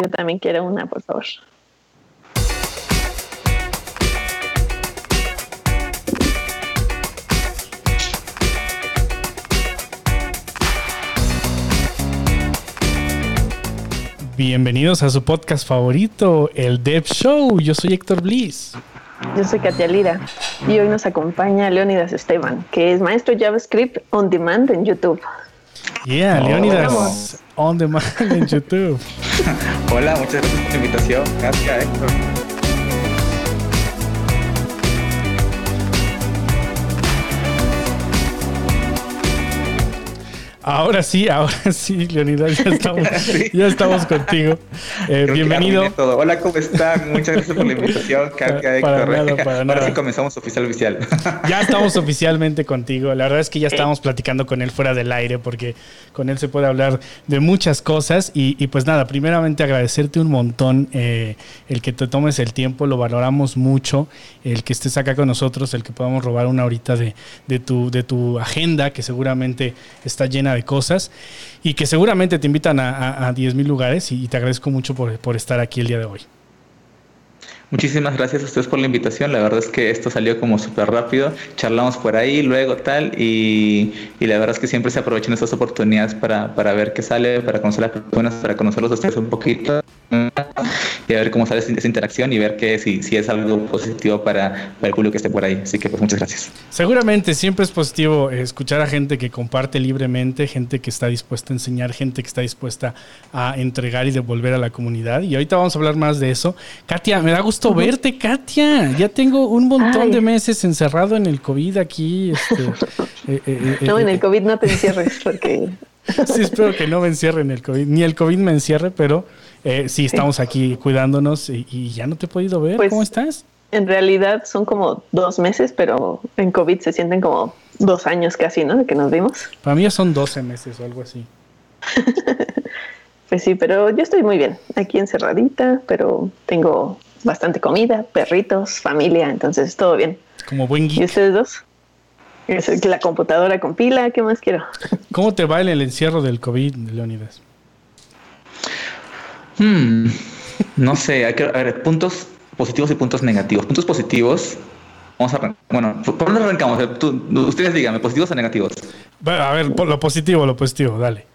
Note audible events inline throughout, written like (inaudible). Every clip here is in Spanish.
Yo también quiero una, por favor. Bienvenidos a su podcast favorito, el Dev Show. Yo soy Héctor Bliss. Yo soy Katia Lira y hoy nos acompaña Leonidas Esteban, que es maestro JavaScript on demand en YouTube. Yeah, Leonidas on demand en YouTube. Hola, muchas gracias por la invitación. Gracias, Héctor. Ahora sí, ahora (laughs) sí, Leonidas, ya estamos, (laughs) ya estamos contigo. Eh, bienvenido. Hola, ¿cómo están? Muchas gracias por la invitación, (laughs) Katia, para Nada, para ahora sí comenzamos oficial oficial. Ya estamos oficialmente contigo. La verdad es que ya estábamos platicando con él fuera del aire porque con él se puede hablar de muchas cosas. Y, pues nada, primeramente agradecerte un montón eh, el que te tomes el tiempo, lo valoramos mucho, el que estés acá con nosotros, el que podamos robar una horita de, de, tu, de tu agenda que seguramente está llena de cosas y que seguramente te invitan a, a, 10.000 lugares y, te agradezco mucho por, por estar aquí el día de hoy. Muchísimas gracias a ustedes por la invitación. La verdad es que esto salió como súper rápido. Charlamos por ahí, luego tal, y, y, la verdad es que siempre se aprovechan estas oportunidades para, para ver qué sale, para conocer a las personas, para conocerlos a ustedes un poquito y a ver cómo sale esa interacción y ver que si, si es algo positivo para, para, el público que esté por ahí. Así que pues muchas gracias. Seguramente siempre es positivo escuchar a gente que comparte libremente, gente que está dispuesta a enseñar, gente que está dispuesta a entregar y devolver a la comunidad. Y ahorita vamos a hablar más de eso. Katia, me da gusto verte, Katia. Ya tengo un montón de meses encerrado en el COVID aquí. Este, (laughs) eh, eh, eh, no, en el COVID no te encierres porque... (laughs) sí, espero que no me encierre en el COVID. Ni el COVID me encierre, pero eh, sí, estamos aquí cuidándonos y, ya no te he podido ver. Pues, ¿Cómo estás? En realidad son como dos meses, pero en COVID se sienten como dos años casi, ¿no? De que nos vimos. Para mí ya son 12 meses o algo así. (laughs) pues sí, pero yo estoy muy bien. Aquí encerradita, pero tengo bastante comida, perritos, familia, entonces todo bien. Como buen geek. ¿Y ustedes dos? La computadora con pila, ¿qué más quiero? ¿Cómo te va el encierro del COVID, Leonidas? Hmm, no sé, hay que a ver, puntos positivos y puntos negativos. Puntos positivos. Vamos a bueno, ¿por dónde arrancamos? ustedes díganme, ¿positivos o negativos? a ver, lo positivo, lo positivo, dale.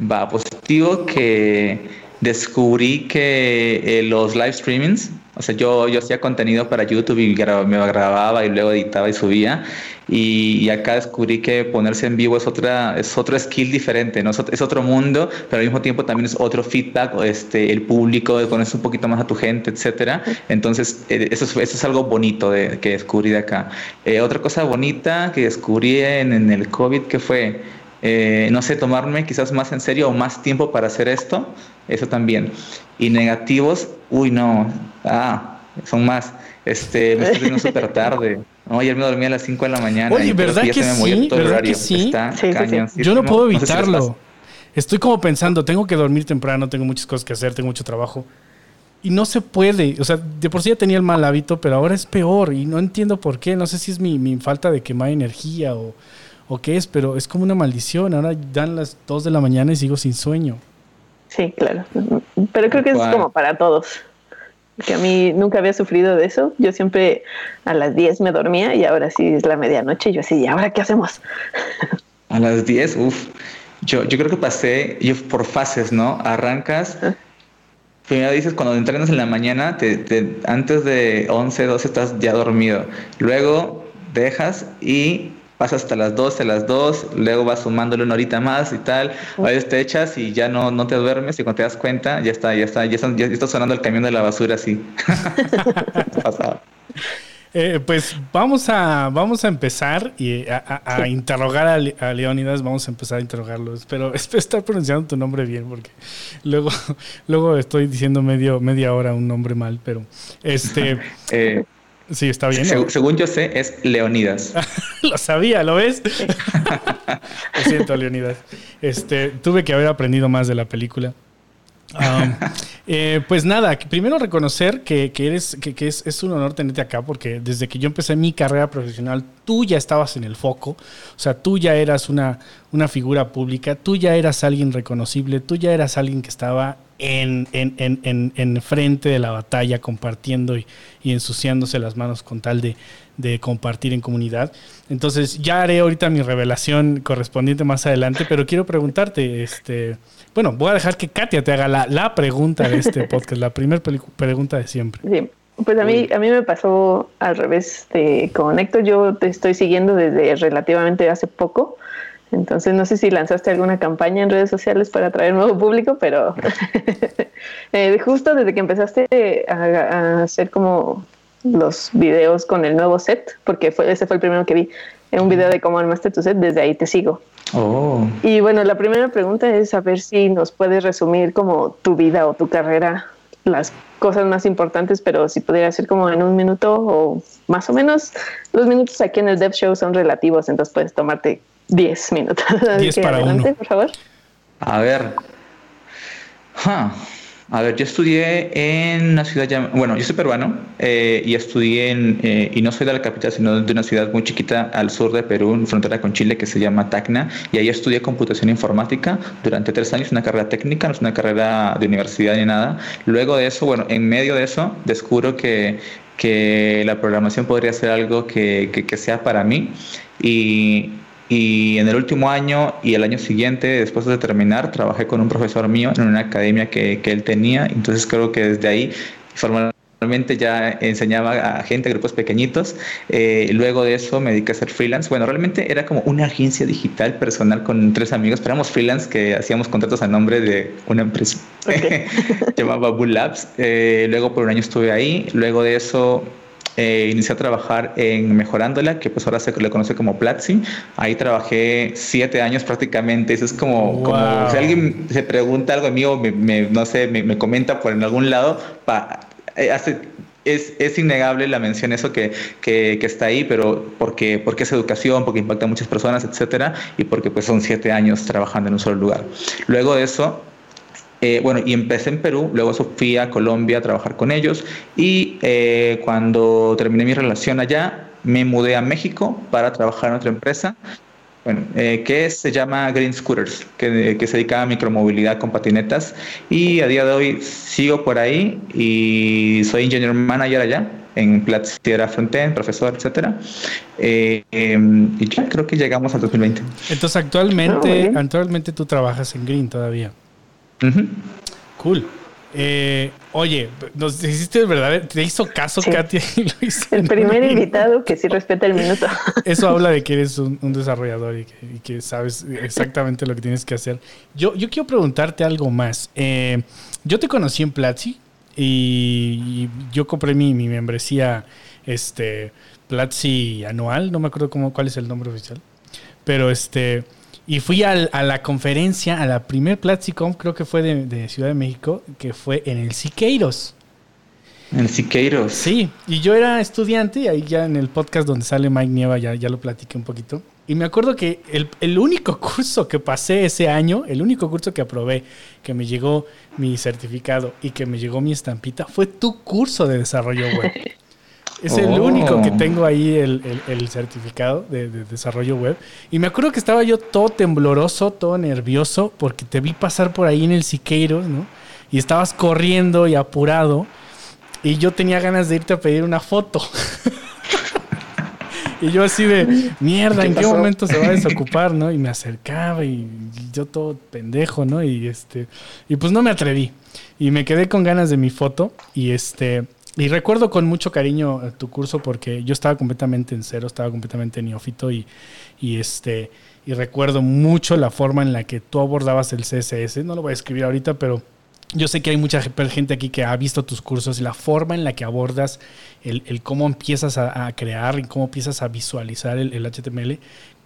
Va, positivo que descubrí que eh, los live streamings o sea, yo, yo hacía contenido para YouTube y me grababa y luego editaba y subía. Y, acá descubrí que ponerse en vivo es otra es otro skill diferente, es, otro mundo, pero al mismo tiempo también es otro feedback, este, el público, conoces un poquito más a tu gente, etcétera. Entonces, eh, eso es, eso es algo bonito de, que descubrí de acá. Eh, otra cosa bonita que descubrí en, en el COVID, que fue eh, no sé, tomarme quizás más en serio o más tiempo para hacer esto, eso también. Y negativos, uy, no, ah, son más. Este, me estoy durmiendo súper (laughs) tarde. No, ayer me dormí a las 5 de la mañana. Oye, ¿verdad que sí? ¿Verdad que sí? Yo no puedo evitarlo. Estoy como pensando, tengo que dormir temprano, tengo muchas cosas que hacer, tengo mucho trabajo. Y no se puede. O sea, de por sí ya tenía el mal hábito, pero ahora es peor. Y no entiendo por qué. No sé si es mi, mi falta de quemar energía o, o qué es, pero es como una maldición. Ahora dan las 2 de la mañana y sigo sin sueño. Sí, claro. Pero creo que es como para todos. Que a mí nunca había sufrido de eso. Yo siempre a las 10 me dormía y ahora sí es la medianoche. Y yo así, ¿y ahora qué hacemos? A las 10, uff. Yo, yo creo que pasé yo por fases, ¿no? Arrancas. Primero dices, cuando entrenas en la mañana, te, antes de 11, 12 estás ya dormido. Luego dejas y vas hasta las 12, las 2, luego vas sumándole una horita más y tal, a veces te echas y ya no, no te duermes y cuando te das cuenta ya está, ya está, ya está, ya está sonando el camión de la basura así. (laughs) Eh, pues vamos a, vamos a empezar y a, interrogar a, Leónidas, vamos a empezar a interrogarlo. Espero, (laughs) espero estar pronunciando tu nombre bien, porque luego, (laughs) luego estoy diciendo medio, media hora un nombre mal, pero este eh, Sí, está bien. según yo sé, es Leonidas. (laughs) lo sabía, ¿lo ves? (laughs) lo siento, Leonidas. Este, tuve que haber aprendido más de la película. Um, (laughs) eh, pues nada, primero reconocer que, eres, que, es, es, un honor tenerte acá, porque desde que yo empecé mi carrera profesional, tú ya estabas en el foco, o sea, tú ya eras una, una figura pública, tú ya eras alguien reconocible, tú ya eras alguien que estaba en, en, en, frente de la batalla, compartiendo y, ensuciándose las manos con tal de, compartir en comunidad. Entonces ya haré ahorita mi revelación correspondiente más adelante, pero quiero preguntarte, este, bueno, voy a dejar que Katia te haga la, la pregunta de este podcast, la primera pregunta de siempre. Sí. Pues a mí, a mí me pasó al revés de, con Héctor. Yo te estoy siguiendo desde relativamente hace poco. Entonces no sé si lanzaste alguna campaña en redes sociales para atraer nuevo público, pero (laughs) eh, justo desde que empezaste a, hacer como los videos con el nuevo set, porque fue, ese fue el primero que vi, en un video de cómo armaste tu set, desde ahí te sigo. Oh. Y bueno, la primera pregunta es saber si nos puedes resumir como tu vida o tu carrera, las cosas más importantes, pero si pudiera ser como en un minuto o más o menos, los minutos aquí en el Dev Show son relativos, entonces puedes tomarte 10 minutos. (laughs) 10 para adelante, por favor. A ver. A ver, yo estudié en una ciudad, bueno, yo soy peruano eh, y estudié en, eh, y no soy de la capital, sino de una ciudad muy chiquita al sur de Perú, en frontera con Chile, que se llama Tacna, y ahí estudié computación informática durante tres años, una carrera técnica, no es una carrera de universidad ni nada. Luego de eso, bueno, en medio de eso, descubro que, que la programación podría ser algo que, que, que sea para mí y y en el último año y el año siguiente, después de terminar, trabajé con un profesor mío en una academia que, que él tenía. Entonces creo que desde ahí formalmente ya enseñaba a gente, a grupos pequeñitos. Eh, luego de eso me dediqué a ser freelance. Bueno, realmente era como una agencia digital personal con tres amigos, pero éramos freelance que hacíamos contratos a nombre de una empresa. (laughs) Llamaba Bull Labs. Eh, luego por un año estuve ahí. Luego de eso eh, inicié a trabajar en Mejorándola, que pues ahora se le conoce como Platzi. Ahí trabajé siete años prácticamente. Eso es como, como si alguien se pregunta algo mío, me, no sé, me, comenta por en algún lado, pa, eh, hace, es, es, innegable la mención eso que, que, que, está ahí, pero porque, porque es educación, porque impacta a muchas personas, etcétera, y porque pues son siete años trabajando en un solo lugar. Luego de eso, eh, bueno, y empecé en Perú, luego fui a Colombia a trabajar con ellos y eh, cuando terminé mi relación allá, me mudé a México para trabajar en otra empresa, bueno, eh, que se llama Green Scooters, que, que, se dedica a micromovilidad con patinetas y a día de hoy sigo por ahí y soy engineer manager allá en Platziera Frontend, profesor, etcétera. Em, y ya creo que llegamos al 2020. Entonces actualmente, ah, actualmente tú trabajas en Green todavía. Cool. Eh, oye, nos hiciste el verdadero, te hizo caso Katia El primer invitado que sí respeta el minuto. (laughs) Eso habla de que eres un, desarrollador y que, sabes exactamente lo que tienes que hacer. Yo, yo quiero preguntarte algo más. Eh, yo te conocí en Platzi y, yo compré mi, mi, membresía este, Platzi anual, no me acuerdo cómo, cuál es el nombre oficial, pero este y fui a la conferencia, a la primer Platzicom, creo que fue de, Ciudad de México, que fue en el Siqueiros. En el Siqueiros. Sí, y yo era estudiante, y ahí ya en el podcast donde sale Mike Nieva ya, ya lo platiqué un poquito. Y me acuerdo que el, el, único curso que pasé ese año, el único curso que aprobé, que me llegó mi certificado y que me llegó mi estampita, fue tu curso de desarrollo web. (laughs) Es el único que oh. tengo ahí el, certificado de, desarrollo web. Y me acuerdo que estaba yo todo tembloroso, todo nervioso, porque te vi pasar por ahí en el Siqueiros, ¿no? Y estabas corriendo y apurado. Y yo tenía ganas de irte a pedir una foto. (laughs) y yo así de, mierda, ¿en qué momento se va a (laughs) desocupar, no? Y me acercaba y, yo todo pendejo, ¿no? Y este, y pues no me atreví. Y me quedé con ganas de mi foto. Y este, y recuerdo con mucho cariño tu curso porque yo estaba completamente en cero, estaba completamente neófito y, este, y recuerdo mucho la forma en la que tú abordabas el CSS. No lo voy a escribir ahorita, pero yo sé que hay mucha gente aquí que ha visto tus cursos y la forma en la que abordas el, el cómo empiezas a, crear y cómo empiezas a visualizar el, el, HTML.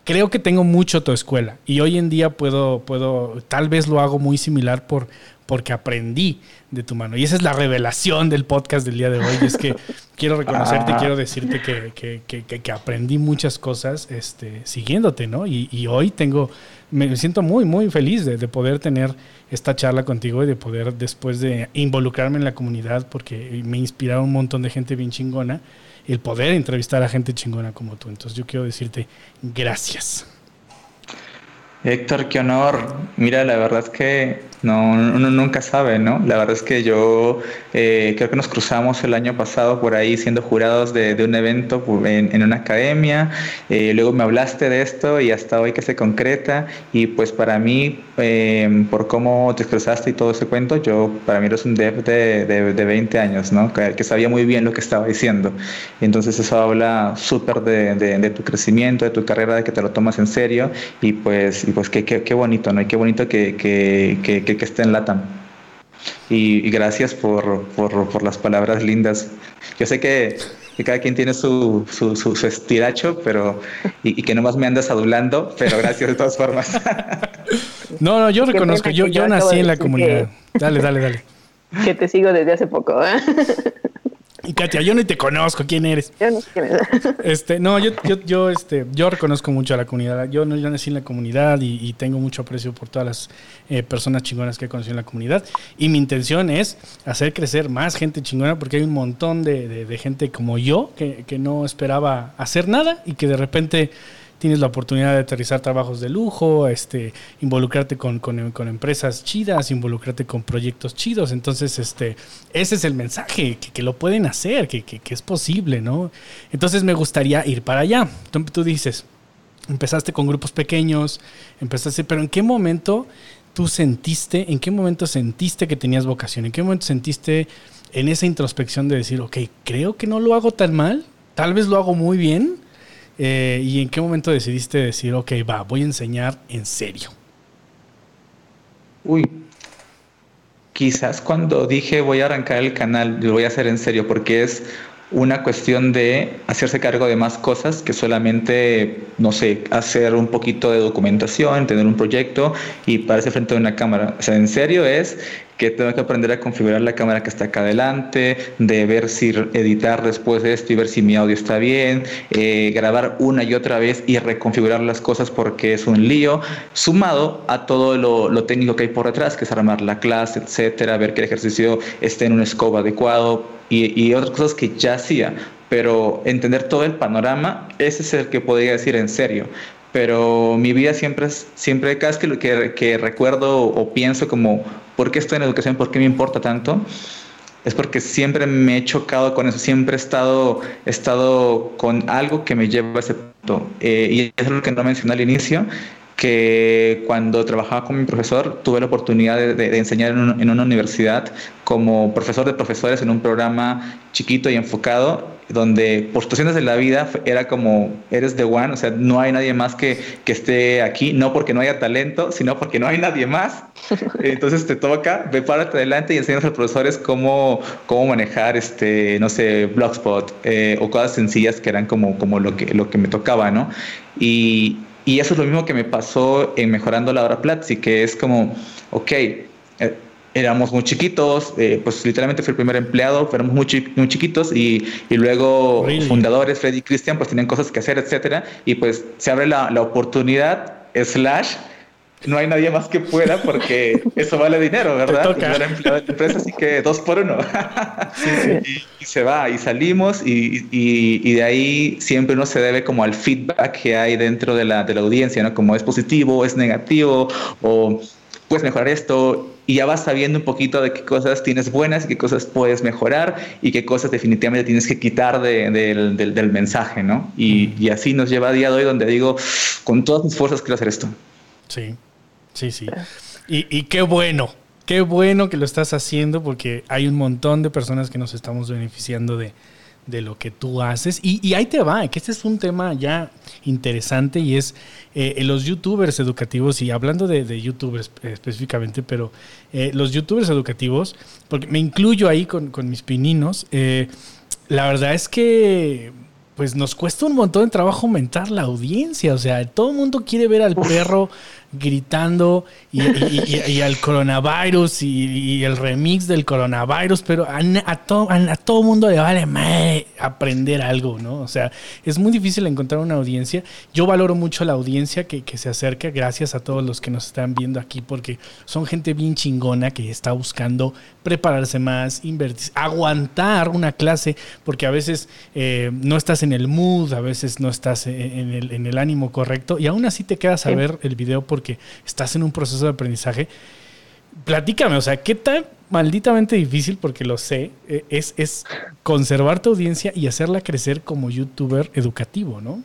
Creo que tengo mucho tu escuela y hoy en día puedo, puedo, tal vez lo hago muy similar por, porque aprendí de tu mano. Y esa es la revelación del podcast del día de hoy. es que (laughs) quiero reconocerte, ah. quiero decirte que, que, aprendí muchas cosas este, siguiéndote, ¿no? Y, hoy tengo, me siento muy, muy feliz de, poder tener esta charla contigo y de poder, después de involucrarme en la comunidad, porque me inspiraron un montón de gente bien chingona, el poder entrevistar a gente chingona como tú. Entonces yo quiero decirte gracias. Héctor, qué honor. Mira, la verdad es que no, uno nunca sabe, ¿no? La verdad es que yo eh, creo que nos cruzamos el año pasado por ahí siendo jurados de, un evento en, una academia, eh, luego me hablaste de esto y hasta hoy que se concreta y pues para mí, em, por cómo te expresaste y todo ese cuento, yo para mí eres un dev de, de, 20 años, ¿no? Que, sabía muy bien lo que estaba diciendo. Entonces eso habla súper de, tu crecimiento, de tu carrera, de que te lo tomas en serio y pues, y pues qué, qué, bonito, ¿no? Y qué bonito que, que, que, que esté en LATAM. Y, gracias por, por, las palabras lindas. Yo sé que, cada quien tiene su, su, su, estiracho, pero y, que nomás me andas adulando, pero gracias de todas formas. (laughs) No, no, yo reconozco, yo, yo nací en la comunidad. Dale, dale, dale. (laughs) Que te sigo desde hace poco. ¿eh? Y Katia, yo ni te conozco, ¿quién eres? Yo no sé quién eres. (laughs) Este, no, yo, yo, yo, este, yo reconozco mucho a la comunidad. Yo, yo nací en la comunidad y, tengo mucho aprecio por todas las eh, personas chingonas que he conocido en la comunidad. Y mi intención es hacer crecer más gente chingona porque hay un montón de, de, gente como yo que, que no esperaba hacer nada y que de repente tienes la oportunidad de aterrizar trabajos de lujo, este, involucrarte con, empresas chidas, involucrarte con proyectos chidos. Entonces, este, ese es el mensaje, que, lo pueden hacer, que, es posible, ¿no? Entonces me gustaría ir para allá. Tú, tú dices, empezaste con grupos pequeños, empezaste, pero ¿en qué momento tú sentiste, en qué momento sentiste que tenías vocación? ¿En qué momento sentiste en esa introspección de decir, ok, creo que no lo hago tan mal, tal vez lo hago muy bien? Eh, ¿Y en qué momento decidiste decir, ok, va, voy a enseñar en serio? Uy, quizás cuando dije voy a arrancar el canal, lo voy a hacer en serio, porque es una cuestión de hacerse cargo de más cosas que solamente, no sé, hacer un poquito de documentación, tener un proyecto y pararse frente a una cámara. O sea, en serio es que tengo que aprender a configurar la cámara que está acá adelante, de ver si editar después de esto y ver si mi audio está bien, eh, grabar una y otra vez y reconfigurar las cosas porque es un lío, sumado a todo lo, técnico que hay por detrás, que es armar la clase, etcétera, ver que el ejercicio esté en un scope adecuado, y, otras cosas que ya hacía, pero entender todo el panorama, ese es el que podría decir en serio. Pero mi vida siempre es, siempre cada vez que, que, que recuerdo o pienso como, ¿por qué estoy en educación? ¿Por qué me importa tanto? es porque siempre me he chocado con eso, siempre he estado, he estado con algo que me lleva a ese punto. Eh, y es lo que no mencioné al inicio, que cuando trabajaba con mi profesor tuve la oportunidad de, enseñar en, una universidad como profesor de profesores en un programa chiquito y enfocado donde por situaciones de la vida era como eres the one, o sea, no hay nadie más que, que esté aquí, no porque no haya talento, sino porque no hay nadie más. (laughs) Entonces te toca, ve párate adelante y enseñas a los profesores cómo, cómo manejar, este, no sé, Blogspot eh, o cosas sencillas que eran como, como lo, que, lo que me tocaba, ¿no? Y, y eso es lo mismo que me pasó en Mejorando la Hora Platzi, que es como, ok, eh, éramos muy chiquitos, eh, pues literalmente fui el primer empleado, éramos muy, muy chiquitos y, y luego fundadores, Freddy y Christian, pues tenían cosas que hacer, etcétera, y pues se abre la, la oportunidad, slash, no hay nadie más que pueda porque (laughs) eso vale dinero, ¿verdad? Yo era empleado de la empresa, así que dos por uno. (laughs) Y, se va, y salimos, y, y, de ahí siempre uno se debe como al feedback que hay dentro de la, de la audiencia, ¿no? Como es positivo, es negativo, o puedes mejorar esto, y ya vas sabiendo un poquito de qué cosas tienes buenas y qué cosas puedes mejorar y qué cosas definitivamente tienes que quitar de, del, del, mensaje, ¿no? Y, y así nos lleva a día de hoy donde digo, con todas mis fuerzas quiero hacer esto. Sí, Sí, sí. Y, y qué bueno, qué bueno que lo estás haciendo porque hay un montón de personas que nos estamos beneficiando de, lo que tú haces. Y, ahí te va, que este es un tema ya interesante y es eh, los youtubers educativos, y hablando de, youtubers específicamente, pero eh, los youtubers educativos, porque me incluyo ahí con, mis pininos, eh, la verdad es que pues nos cuesta un montón de trabajo aumentar la audiencia. O sea, todo el mundo quiere ver al perro gritando y, al coronavirus y, el remix del coronavirus, pero a, a, todo, a, todo mundo le vale aprender algo, ¿no? O sea, es muy difícil encontrar una audiencia. Yo valoro mucho la audiencia que, que se acerca, gracias a todos los que nos están viendo aquí, porque son gente bien chingona que está buscando prepararse más, invertir, aguantar una clase, porque a veces eh, no estás en el mood, a veces no estás en el, en el ánimo correcto, y aún así te quedas a ver el video porque estás en un proceso de aprendizaje. platícame, o sea, ¿qué tan malditamente difícil, porque lo sé, eh, es, es conservar tu audiencia y hacerla crecer como youtuber educativo, ¿no?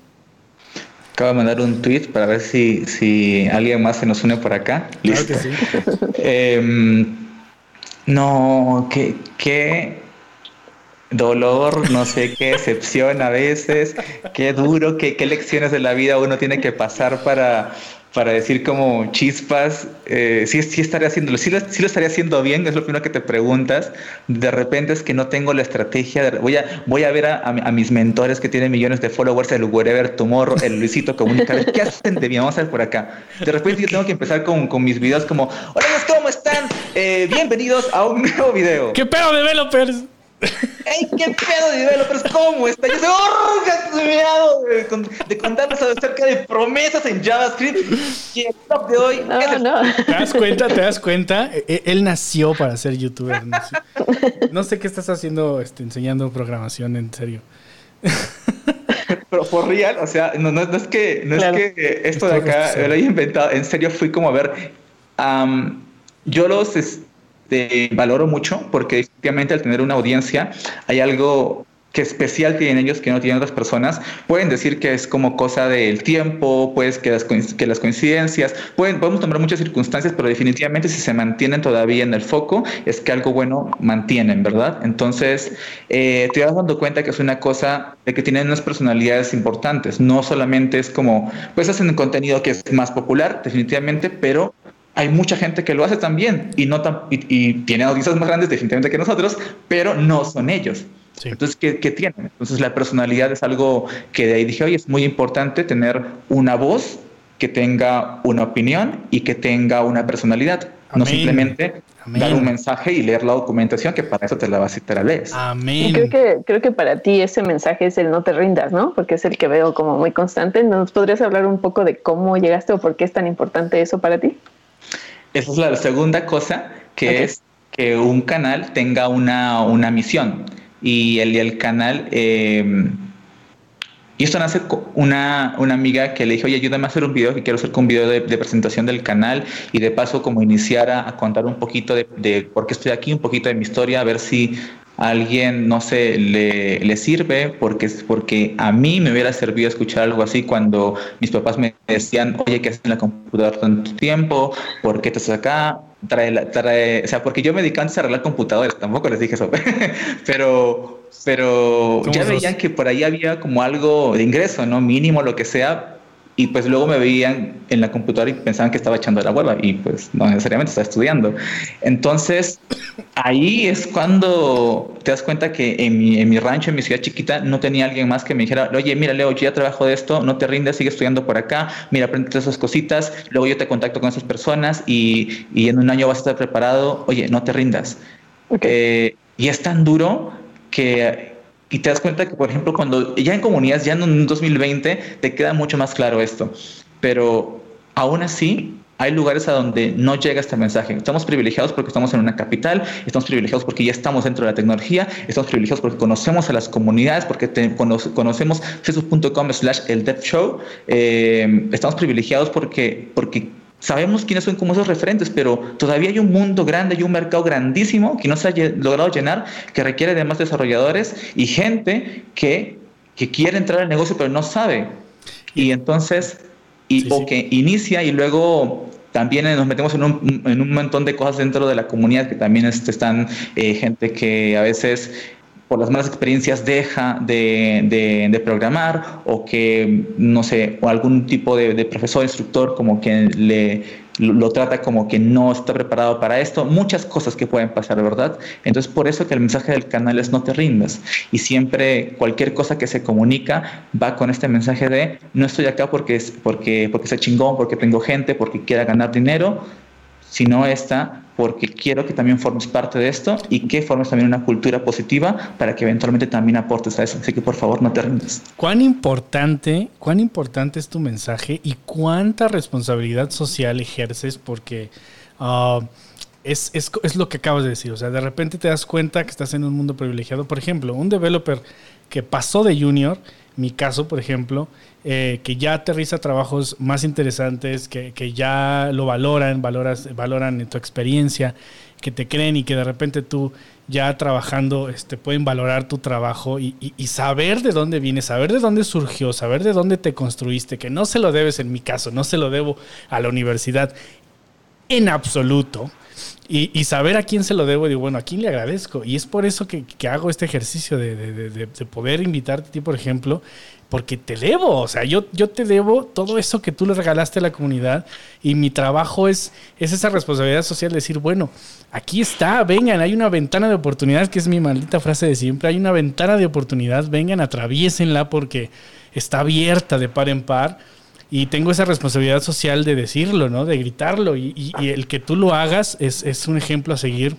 Acabo de mandar un tweet para ver si, si alguien más se nos une por acá. Listo. (laughs) Em, no, qué, qué dolor, no sé qué excepción a veces, qué duro, qué, qué lecciones de la vida uno tiene que pasar para, para decir como chispas, eh, sí, sí estaría haciéndolo, sí lo, sí lo, estaría haciendo bien, es lo primero que te preguntas. De repente es que no tengo la estrategia, de, voy, a, voy a ver a, a, mis mentores que tienen millones de followers, el Wherever Tomorrow, el Luisito Comunica, ¿qué hacen de bien? Vamos a ver por acá. De repente yo tengo que empezar con, con mis videos como, hola, ¿cómo están? Eh, bienvenidos a un nuevo video. ¿Qué pedo, developers? ¡Ey, qué pedo developers! ¿Cómo está? Yo soy de, de contarles acerca de promesas en JavaScript. Y el top de hoy. No, no. ¿Te das cuenta? ¿Te das cuenta? E, e, él nació para ser youtuber. No sé, no sé qué estás haciendo este, enseñando programación, en serio. (laughs) Pero por real, o sea, no, no, no es que, no claro. es que esto de acá lo haya inventado. En serio, fui como a ver. Um, yo los. Este, valoro mucho porque efectivamente al tener una audiencia hay algo que especial tienen ellos que no tienen otras personas. Pueden decir que es como cosa del tiempo, pues que las, que las coincidencias, pueden, podemos tomar muchas circunstancias, pero definitivamente si se mantienen todavía en el foco, es que algo bueno mantienen, ¿verdad? Entonces, eh, te vas dando cuenta que es una cosa de que tienen unas personalidades importantes, no solamente es como, pues hacen contenido que es más popular, definitivamente, pero hay mucha gente que lo hace también y, no tan, y, y tiene audiencias más grandes definitivamente que nosotros, pero no son ellos. Sí. Entonces, ¿qué, ¿qué, tienen? Entonces, la personalidad es algo que de ahí dije, oye, es muy importante tener una voz que tenga una opinión y que tenga una personalidad. Amén. No simplemente Amén. dar un mensaje y leer la documentación, que para eso te la vas y te la lees. Amén. Y creo que, creo que para ti ese mensaje es el no te rindas, ¿no? Porque es el que veo como muy constante. ¿Nos podrías hablar un poco de cómo llegaste o por qué es tan importante eso para ti? Esa es la segunda cosa, que okay. es que un canal tenga una, una misión. Y el, el canal... Eh, y esto nace una, una amiga que le dijo, oye, ayúdame a hacer un video, que quiero hacer un video de, de presentación del canal y de paso como iniciar a, a contar un poquito de, de, por qué estoy aquí, un poquito de mi historia, a ver si a alguien, no sé, le, le, sirve, porque, porque a mí me hubiera servido escuchar algo así cuando mis papás me decían, oye, ¿qué haces en la computadora tanto tiempo? ¿Por qué estás acá? Trae, trae, o sea, porque yo me dedicaba antes a arreglar computadoras, tampoco les dije eso, (laughs) pero, pero ya veían que por ahí había como algo de ingreso, ¿no? Mínimo, lo que sea, y pues luego me veían en la computadora y pensaban que estaba echando la hueva y pues no necesariamente estaba estudiando. Entonces ahí es cuando te das cuenta que en mi, en mi rancho, en mi ciudad chiquita, no tenía alguien más que me dijera, oye, mira Leo, yo ya trabajo de esto, no te rindas, sigue estudiando por acá, mira, aprende esas cositas, luego yo te contacto con esas personas y, y en un año vas a estar preparado, oye, no te rindas. Okay. Eh, y es tan duro que y te das cuenta que, por ejemplo, cuando ya en comunidades, ya en 2020, te queda mucho más claro esto. Pero aún así, hay lugares a donde no llega este mensaje. Estamos privilegiados porque estamos en una capital, estamos privilegiados porque ya estamos dentro de la tecnología, estamos privilegiados porque conocemos a las comunidades, porque conocemos facebook.com slash el dev show, eh, estamos privilegiados porque, porque sabemos quiénes son como esos referentes, pero todavía hay un mundo grande y un mercado grandísimo que no se ha logrado llenar, que requiere de más desarrolladores y gente que, que quiere entrar al negocio pero no sabe. Y entonces, y, sí, o sí. que inicia y luego también nos metemos en un, en un, montón de cosas dentro de la comunidad que también este, están eh, gente que a veces por las malas experiencias deja de, de, programar o que, no sé, o algún tipo de, profesor, instructor, como que le, lo, trata como que no está preparado para esto. Muchas cosas que pueden pasar, ¿verdad? Entonces, por eso que el mensaje del canal es no te rindas. Y siempre cualquier cosa que se comunica va con este mensaje de no estoy acá porque, es, porque, porque chingón, porque tengo gente, porque quiera ganar dinero, sino está porque quiero que también formes parte de esto y que formes también una cultura positiva para que eventualmente también aportes a eso. Así que por favor no te rindas. ¿Cuán importante, cuán importante es tu mensaje y cuánta responsabilidad social ejerces? Porque uh, es, es, es, lo que acabas de decir. O sea, de repente te das cuenta que estás en un mundo privilegiado. Por ejemplo, un developer que pasó de junior, mi caso, por ejemplo, eh, que ya aterriza trabajos más interesantes, que, que, ya lo valoran, valoras, valoran tu experiencia, que te creen y que de repente tú ya trabajando este, pueden valorar tu trabajo y, y, y, saber de dónde vienes, saber de dónde surgió, saber de dónde te construiste, que no se lo debes en mi caso, no se lo debo a la universidad en absoluto. Y, saber a quién se lo debo, digo, bueno, a quién le agradezco. Y es por eso que, hago este ejercicio de, de, de, de, poder invitarte a ti, por ejemplo, porque te debo, o sea, yo, yo te debo todo eso que tú le regalaste a la comunidad y mi trabajo es, es esa responsabilidad social, decir, bueno, aquí está, vengan, hay una ventana de oportunidad, que es mi maldita frase de siempre, hay una ventana de oportunidad, vengan, atraviésenla porque está abierta de par en par y tengo esa responsabilidad social de decirlo, ¿no? De gritarlo. Y, el que tú lo hagas es, es un ejemplo a seguir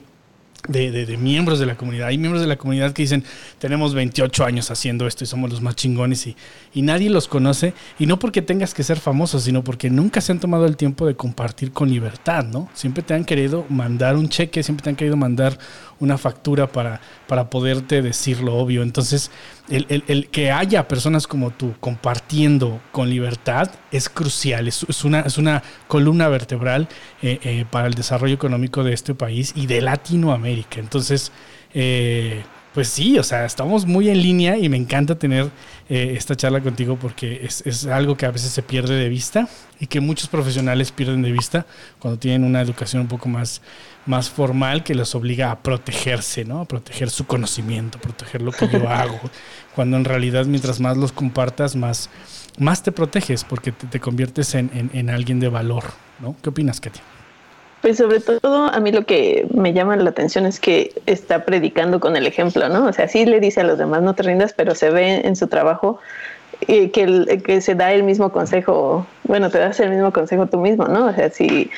de, de, de, miembros de la comunidad. Hay miembros de la comunidad que dicen, tenemos 28 años haciendo esto y somos los más chingones y, y, nadie los conoce. Y no porque tengas que ser famoso, sino porque nunca se han tomado el tiempo de compartir con libertad, ¿no? Siempre te han querido mandar un cheque, siempre te han querido mandar una factura para, para poderte decir lo obvio. Entonces, el, el, el, que haya personas como tú compartiendo con libertad es crucial, es, una, es una columna vertebral eh, eh, para el desarrollo económico de este país y de Latinoamérica. Entonces, eh, pues sí, o sea, estamos muy en línea y me encanta tener eh, esta charla contigo porque es, es, algo que a veces se pierde de vista y que muchos profesionales pierden de vista cuando tienen una educación un poco más, más formal que los obliga a protegerse, ¿no? A proteger su conocimiento, proteger lo que yo (laughs) hago, cuando en realidad mientras más los compartas, más, más te proteges porque te, te conviertes en, en, en alguien de valor, ¿no? ¿Qué opinas, Katy? Pues sobre todo a mí lo que me llama la atención es que está predicando con el ejemplo, ¿no? O sea, sí le dice a los demás no te rindas, pero se ve en su trabajo eh, que, el, que se da el mismo consejo, bueno, te das el mismo consejo tú mismo, ¿no? O sea, si,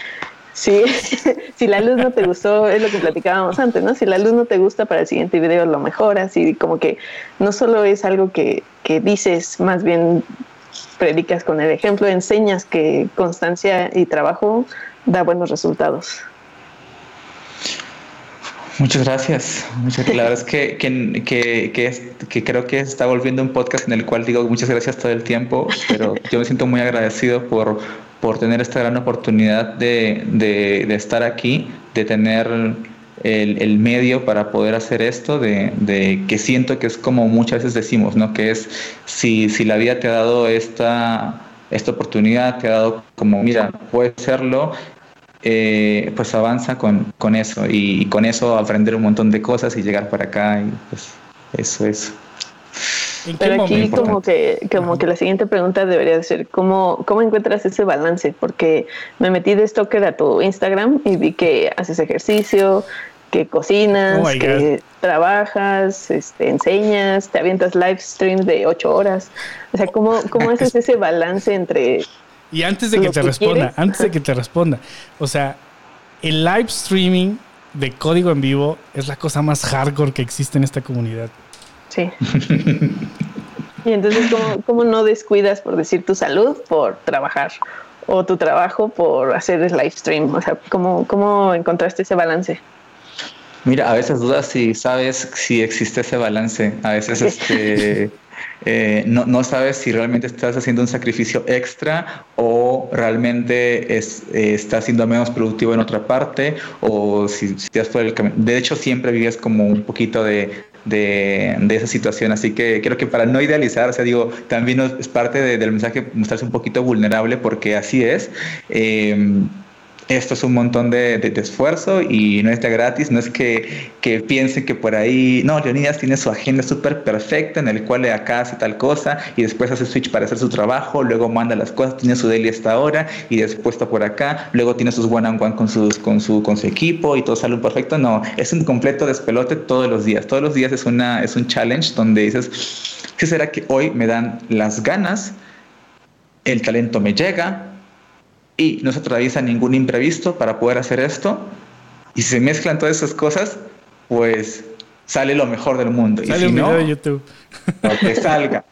si, (laughs) si la luz no te gustó, es lo que platicábamos antes, ¿no? Si la luz no te gusta para el siguiente video lo mejoras y como que no solo es algo que, que dices, más bien predicas con el ejemplo, enseñas que constancia y trabajo da buenos resultados. Muchas gracias. Muchas, la verdad es que, que, que, que, creo que está volviendo un podcast en el cual digo muchas gracias todo el tiempo, pero yo me siento muy agradecido por, por tener esta gran oportunidad de, de, de estar aquí, de tener el, el, medio para poder hacer esto, de, de, que siento que es como muchas veces decimos, ¿no? Que es si, si la vida te ha dado esta, esta oportunidad, te ha dado como, mira, puedes serlo, eh, pues avanza con, con eso y, y, con eso aprender un montón de cosas y llegar para acá y pues eso es. Pero aquí como que, como que la siguiente pregunta debería de ser, ¿cómo, ¿cómo encuentras ese balance? Porque me metí de stalker a tu Instagram y vi que haces ejercicio, que cocinas, oh que trabajas, este, enseñas, te avientas live streams de ocho horas. O sea, ¿cómo, cómo haces (laughs) ese balance entre y antes de que te que responda, quieres? antes de que te responda, o sea, el live streaming de código en vivo es la cosa más hardcore que existe en esta comunidad. Sí. y entonces, ¿cómo, ¿cómo, no descuidas, por decir, tu salud por trabajar? O tu trabajo por hacer el live stream. O sea, ¿cómo, cómo encontraste ese balance? Mira, a veces dudas si sabes si existe ese balance. A veces este eh, no, no, sabes si realmente estás haciendo un sacrificio extra o realmente es, eh, estás siendo menos productivo en otra parte o si, si estás por el camino. De hecho, siempre vives como un poquito de, de, de, esa situación. Así que creo que para no idealizar, o sea, digo, también es parte de, del mensaje mostrarse un poquito vulnerable porque así es. Eh, esto es un montón de, de, de, esfuerzo y no es de gratis, no es que, que piensen que por ahí, no, Leonidas tiene su agenda súper perfecta en el cual acá hace tal cosa y después hace switch para hacer su trabajo, luego manda las cosas, tiene su daily hasta ahora y después está por acá, luego tiene sus one on one con, sus, con, su, con su equipo y todo sale perfecto, no, es un completo despelote todos los días, todos los días es, una, es un challenge donde dices, ¿qué será que hoy me dan las ganas? El talento me llega, y no se atraviesa ningún imprevisto para poder hacer esto. Y si se mezclan todas esas cosas, pues sale lo mejor del mundo. Sale y si un video de YouTube. que salga.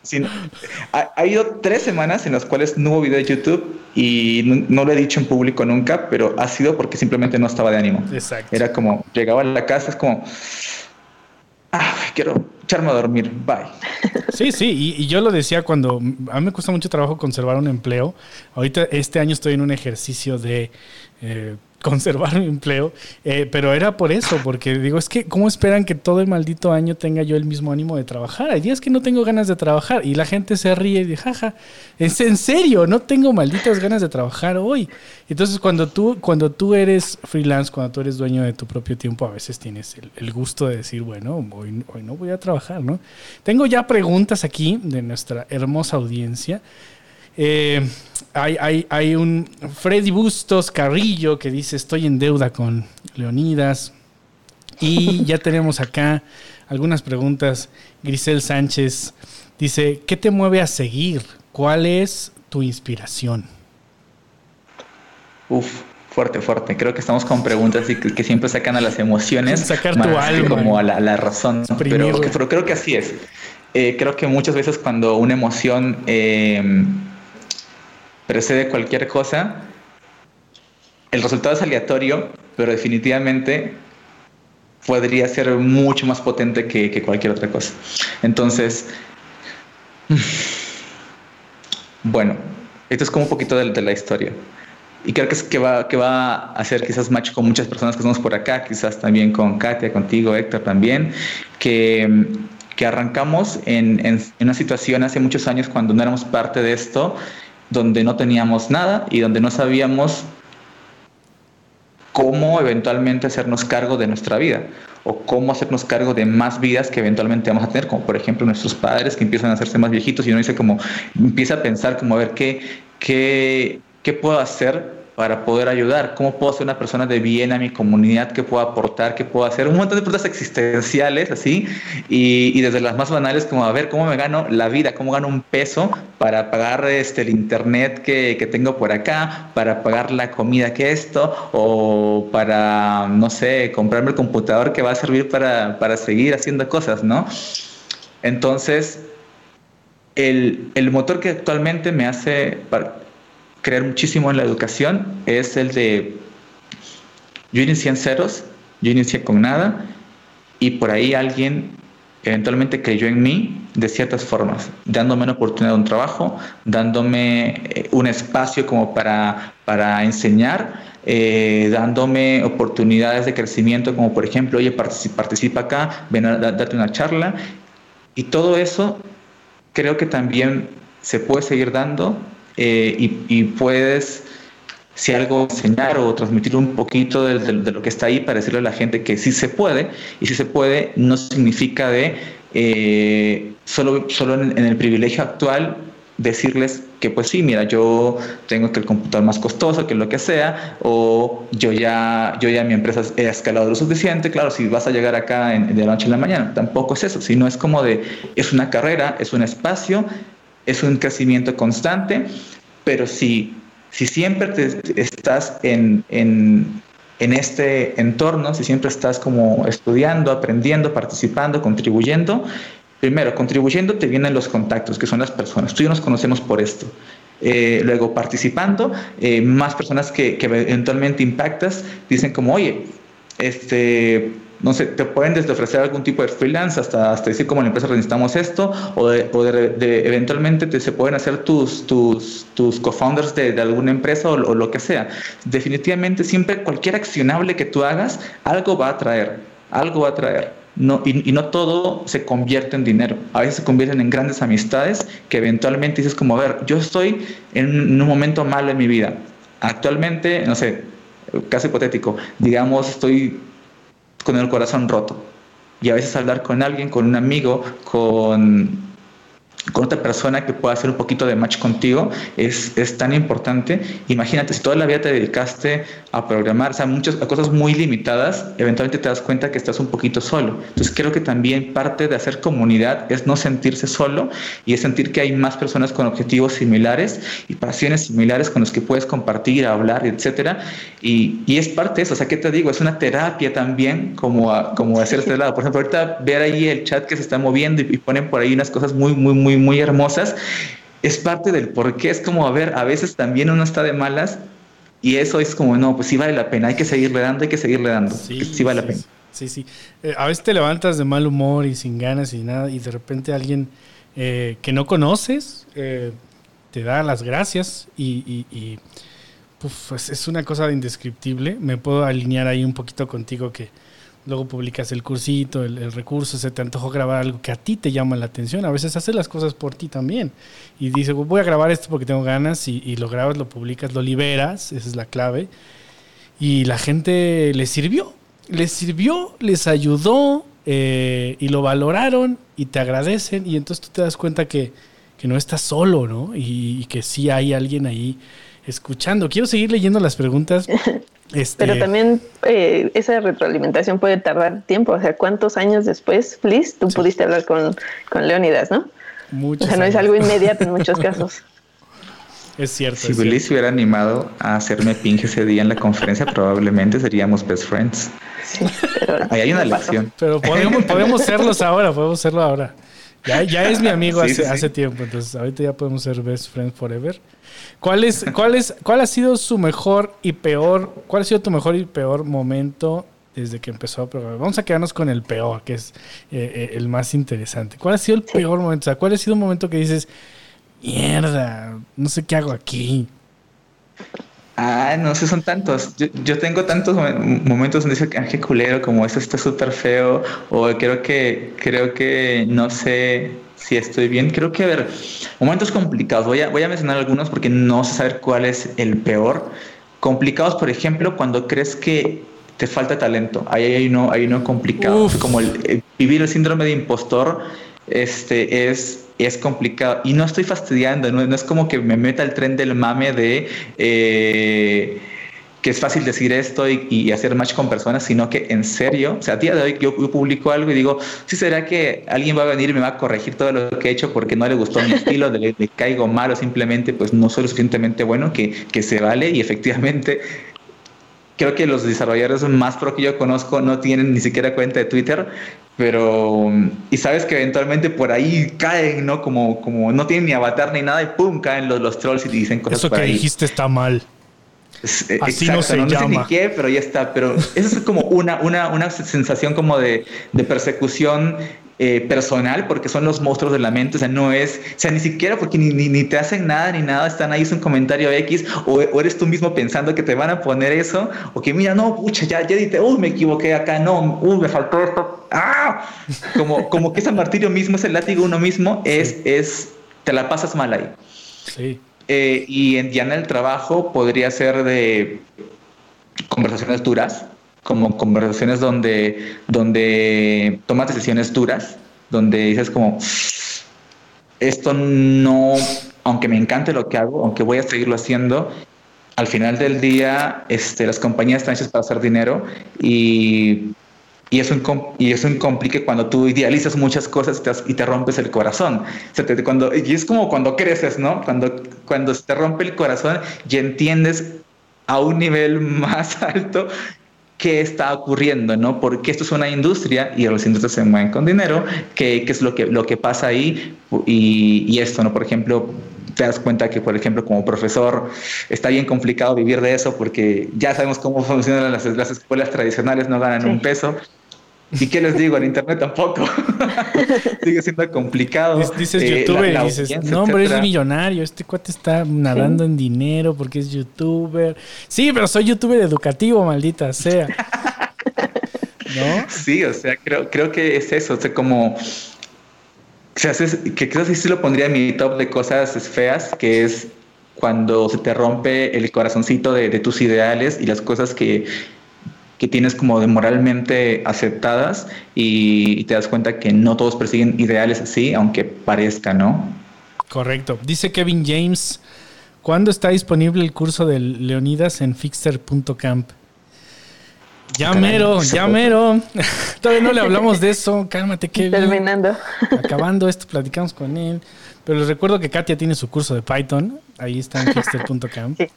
ha, ha, ido tres semanas en las cuales no hubo video de YouTube y no, lo he dicho en público nunca, pero ha sido porque simplemente no estaba de ánimo. Exacto. Era como, llegaba a la casa, es como, ah, quiero echarme a dormir, bye. Sí, sí, y, yo lo decía cuando a mí me cuesta mucho trabajo conservar un empleo. Ahorita, este año estoy en un ejercicio de... Eh, conservar mi empleo, eh, pero era por eso, porque digo, es que, ¿cómo esperan que todo el maldito año tenga yo el mismo ánimo de trabajar? Hay días que no tengo ganas de trabajar y la gente se ríe y dice, jaja, es en serio, no tengo malditas ganas de trabajar hoy. Entonces, cuando tú, cuando tú eres freelance, cuando tú eres dueño de tu propio tiempo, a veces tienes el, gusto de decir, bueno, hoy, hoy no voy a trabajar, ¿no? Tengo ya preguntas aquí de nuestra hermosa audiencia. Eh, hay, hay, un Freddy Bustos Carrillo que dice estoy en deuda con Leonidas. Y ya tenemos acá algunas preguntas. Grisel Sánchez dice, ¿qué te mueve a seguir? ¿Cuál es tu inspiración? Uf, fuerte, fuerte. Creo que estamos con preguntas que, que siempre sacan a las emociones. Sacar tu alma. Como a la, razón. Pero, creo que así es. Eh, creo que muchas veces cuando una emoción... Eh, precede cualquier cosa, el resultado es aleatorio, pero definitivamente podría ser mucho más potente que, cualquier otra cosa. Entonces, bueno, esto es como un poquito de, la historia. Y creo que, es, que, va, que va a hacer quizás match con muchas personas que estamos por acá, quizás también con Katia, contigo, Héctor también, que, que arrancamos en, en, una situación hace muchos años cuando no éramos parte de esto donde no teníamos nada y donde no sabíamos cómo eventualmente hacernos cargo de nuestra vida o cómo hacernos cargo de más vidas que eventualmente vamos a tener, como por ejemplo nuestros padres que empiezan a hacerse más viejitos y uno dice como, empieza a pensar como a ver qué, qué, qué puedo hacer para poder ayudar, cómo puedo ser una persona de bien a mi comunidad, qué puedo aportar, qué puedo hacer, un montón de preguntas existenciales así, y, desde las más banales como a ver cómo me gano la vida, cómo gano un peso para pagar este, el internet que, que tengo por acá, para pagar la comida que esto, o para, no sé, comprarme el computador que va a servir para, para seguir haciendo cosas, ¿no? Entonces, el, el motor que actualmente me hace creer muchísimo en la educación es el de yo inicié en ceros, yo inicié con nada y por ahí alguien eventualmente creyó en mí de ciertas formas, dándome una oportunidad de un trabajo, dándome eh, un espacio como para, para enseñar, eh, dándome oportunidades de crecimiento como por ejemplo, oye, participa, acá, ven a una charla y todo eso creo que también se puede seguir dando eh, y, puedes, si algo, enseñar o transmitir un poquito de, lo que está ahí para decirle a la gente que sí se puede, y si se puede no significa de eh, solo, solo en, el privilegio actual decirles que pues sí, mira, yo tengo que el computador más costoso, que lo que sea, o yo ya, yo ya mi empresa he escalado lo suficiente, claro, si vas a llegar acá de la noche a la mañana, tampoco es eso, sino es como de, es una carrera, es un espacio es un crecimiento constante, pero si, si siempre estás en, en, en, este entorno, si siempre estás como estudiando, aprendiendo, participando, contribuyendo, primero, contribuyendo te vienen los contactos, que son las personas. Tú y yo nos conocemos por esto. Eh, luego, participando, eh, más personas que, que eventualmente impactas dicen como, oye, este, no sé, te pueden desde ofrecer algún tipo de freelance hasta, hasta decir como la empresa necesitamos esto, o, de, de, eventualmente te, se pueden hacer tus, tus, tus co-founders de, alguna empresa o, lo que sea. Definitivamente siempre cualquier accionable que tú hagas, algo va a traer, algo va a traer. No, y, y, no todo se convierte en dinero. A veces se convierten en grandes amistades que eventualmente dices como, a ver, yo estoy en un momento malo en mi vida. Actualmente, no sé, caso hipotético, digamos, estoy con el corazón roto. Y a veces hablar con alguien, con un amigo, con, con otra persona que pueda hacer un poquito de match contigo es, es tan importante. Imagínate, si toda la vida te dedicaste a programar, o sea, muchas cosas muy limitadas, eventualmente te das cuenta que estás un poquito solo. Entonces creo que también parte de hacer comunidad es no sentirse solo y es sentir que hay más personas con objetivos similares y pasiones similares con los que puedes compartir, hablar, etcétera. Y, y es parte de eso, o sea, ¿qué te digo? Es una terapia también como, como hacer este lado. Por ejemplo, ahorita ver ahí el chat que se está moviendo y, y ponen por ahí unas cosas muy, muy, muy muy, hermosas, es parte del por qué. Es como, a ver, a veces también uno está de malas y eso es como, no, pues sí vale la pena, hay que seguirle dando, hay que seguirle dando. Sí, vale la pena. Sí, sí. Eh, a veces te levantas de mal humor y sin ganas y nada, y de repente alguien eh, que no conoces eh, te da las gracias y, y, pues es una cosa indescriptible. Me puedo alinear ahí un poquito contigo que luego publicas el cursito, el, recurso, se te antojó grabar algo que a ti te llama la atención. A veces haces las cosas por ti también. Y dices, voy a grabar esto porque tengo ganas y, lo grabas, lo publicas, lo liberas, esa es la clave. Y la gente les sirvió, les sirvió, les ayudó eh, y lo valoraron y te agradecen y entonces tú te das cuenta que, que no estás solo, ¿no? Y, y que sí hay alguien ahí escuchando. Quiero seguir leyendo las preguntas (laughs) Este, Pero también eh, esa retroalimentación puede tardar tiempo. O sea, ¿cuántos años después, Fliss, tú pudiste hablar con, con Leonidas, no? Muchos o sea, no es algo inmediato en (laughs) muchos casos. Es cierto. Si Billy se hubiera animado a hacerme ping ese día en la conferencia, probablemente seríamos best friends. Sí, Ahí hay una lección. Pero podemos, podemos serlos ahora, podemos serlo ahora. Ya, ya es mi amigo hace, hace tiempo, entonces ahorita ya podemos ser best friends forever. ¿Cuál, es, cuál, es, ¿Cuál ha sido su mejor y peor, cuál ha sido tu mejor y peor momento desde que empezó a programar? Vamos a quedarnos con el peor, que es eh, eh, el más interesante. ¿Cuál ha sido el peor momento? O sea, ¿cuál ha sido un momento que dices, mierda, no sé qué hago aquí? Ah, no sé, son tantos. Yo, tengo tantos momentos donde dice, ah, qué culero, como esto está súper feo, o creo que, creo que no sé si estoy bien. Creo que, a ver, momentos complicados. Voy a, voy a mencionar algunos porque no sé saber cuál es el peor. Complicados, por ejemplo, cuando crees que te falta talento. Ahí hay uno, hay uno complicado. Como el, vivir el síndrome de impostor este, es, es complicado. Y no estoy fastidiando, no, no es como que me meta el tren del mame de... Eh, que es fácil decir esto y, hacer match con personas, sino que en serio, o sea, a día de hoy yo, publico algo y digo, sí será que alguien va a venir y me va a corregir todo lo que he hecho porque no le gustó mi estilo, le, le caigo mal o simplemente pues no soy lo suficientemente bueno que, que se vale y efectivamente creo que los desarrolladores más pro que yo conozco no tienen ni siquiera cuenta de Twitter, pero y sabes que eventualmente por ahí caen, ¿no? Como, como no tienen ni avatar ni nada y pum, caen los, los trolls y dicen cosas Eso que dijiste está mal. Eh, Así no se llama. sé ni qué, pero ya está. Pero eso es como una, una, una sensación como de, de persecución eh, personal, porque son los monstruos de la mente. O sea, no es, o sea, ni siquiera porque ni, ni, te hacen nada ni nada, están ahí, es un comentario X, o, eres tú mismo pensando que te van a poner eso, o que mira, no, pucha, ya, ya dite, uy, me equivoqué acá, no, uy, me faltó esto. ¡Ah! Como, como que ese martirio mismo, ese látigo uno mismo, es, es, te la pasas mal ahí. Sí. Eh, y en, ya en el trabajo podría ser de conversaciones duras, como conversaciones donde, donde tomas decisiones duras, donde dices como, esto no, aunque me encante lo que hago, aunque voy a seguirlo haciendo, al final del día este, las compañías están hechas para hacer dinero y y es un, y es un complique cuando tú idealizas muchas cosas y te, rompes el corazón. cuando, y es como cuando creces, ¿no? Cuando, cuando te rompe el corazón y entiendes a un nivel (laughs) más alto qué está ocurriendo, ¿no? Porque esto es una industria y las industrias se mueven con dinero, qué, qué es lo que, lo que pasa ahí y, y, esto, ¿no? Por ejemplo, te das cuenta que, por ejemplo, como profesor, está bien complicado vivir de eso porque ya sabemos cómo (laughs) funcionan las, las escuelas tradicionales, no ganan un peso. ¿Y qué les digo? En internet tampoco. (laughs) Sigue siendo complicado. Dices eh, youtuber y dices, no, hombre, es millonario. Este cuate está nadando en dinero porque es youtuber. Sí, pero soy youtuber educativo, maldita sea. (laughs) ¿No? Sí, o sea, creo, creo que es eso. O sea, como. Que que sí lo pondría en mi top de cosas feas, que es cuando se te rompe el corazoncito de tus ideales y las cosas que que tienes como de moralmente aceptadas y, te das cuenta que no todos persiguen ideales así, aunque parezca, ¿no? Correcto. Dice Kevin James, ¿cuándo está disponible el curso de Leonidas en fixter.camp? Ya mero, ya mero. (laughs) Todavía no le hablamos de eso. Cálmate, (laughs) Kevin. Terminando. (laughs) Acabando esto, platicamos con él. Pero les recuerdo que Katia tiene su curso de Python. Ahí está en fixter.camp. Sí.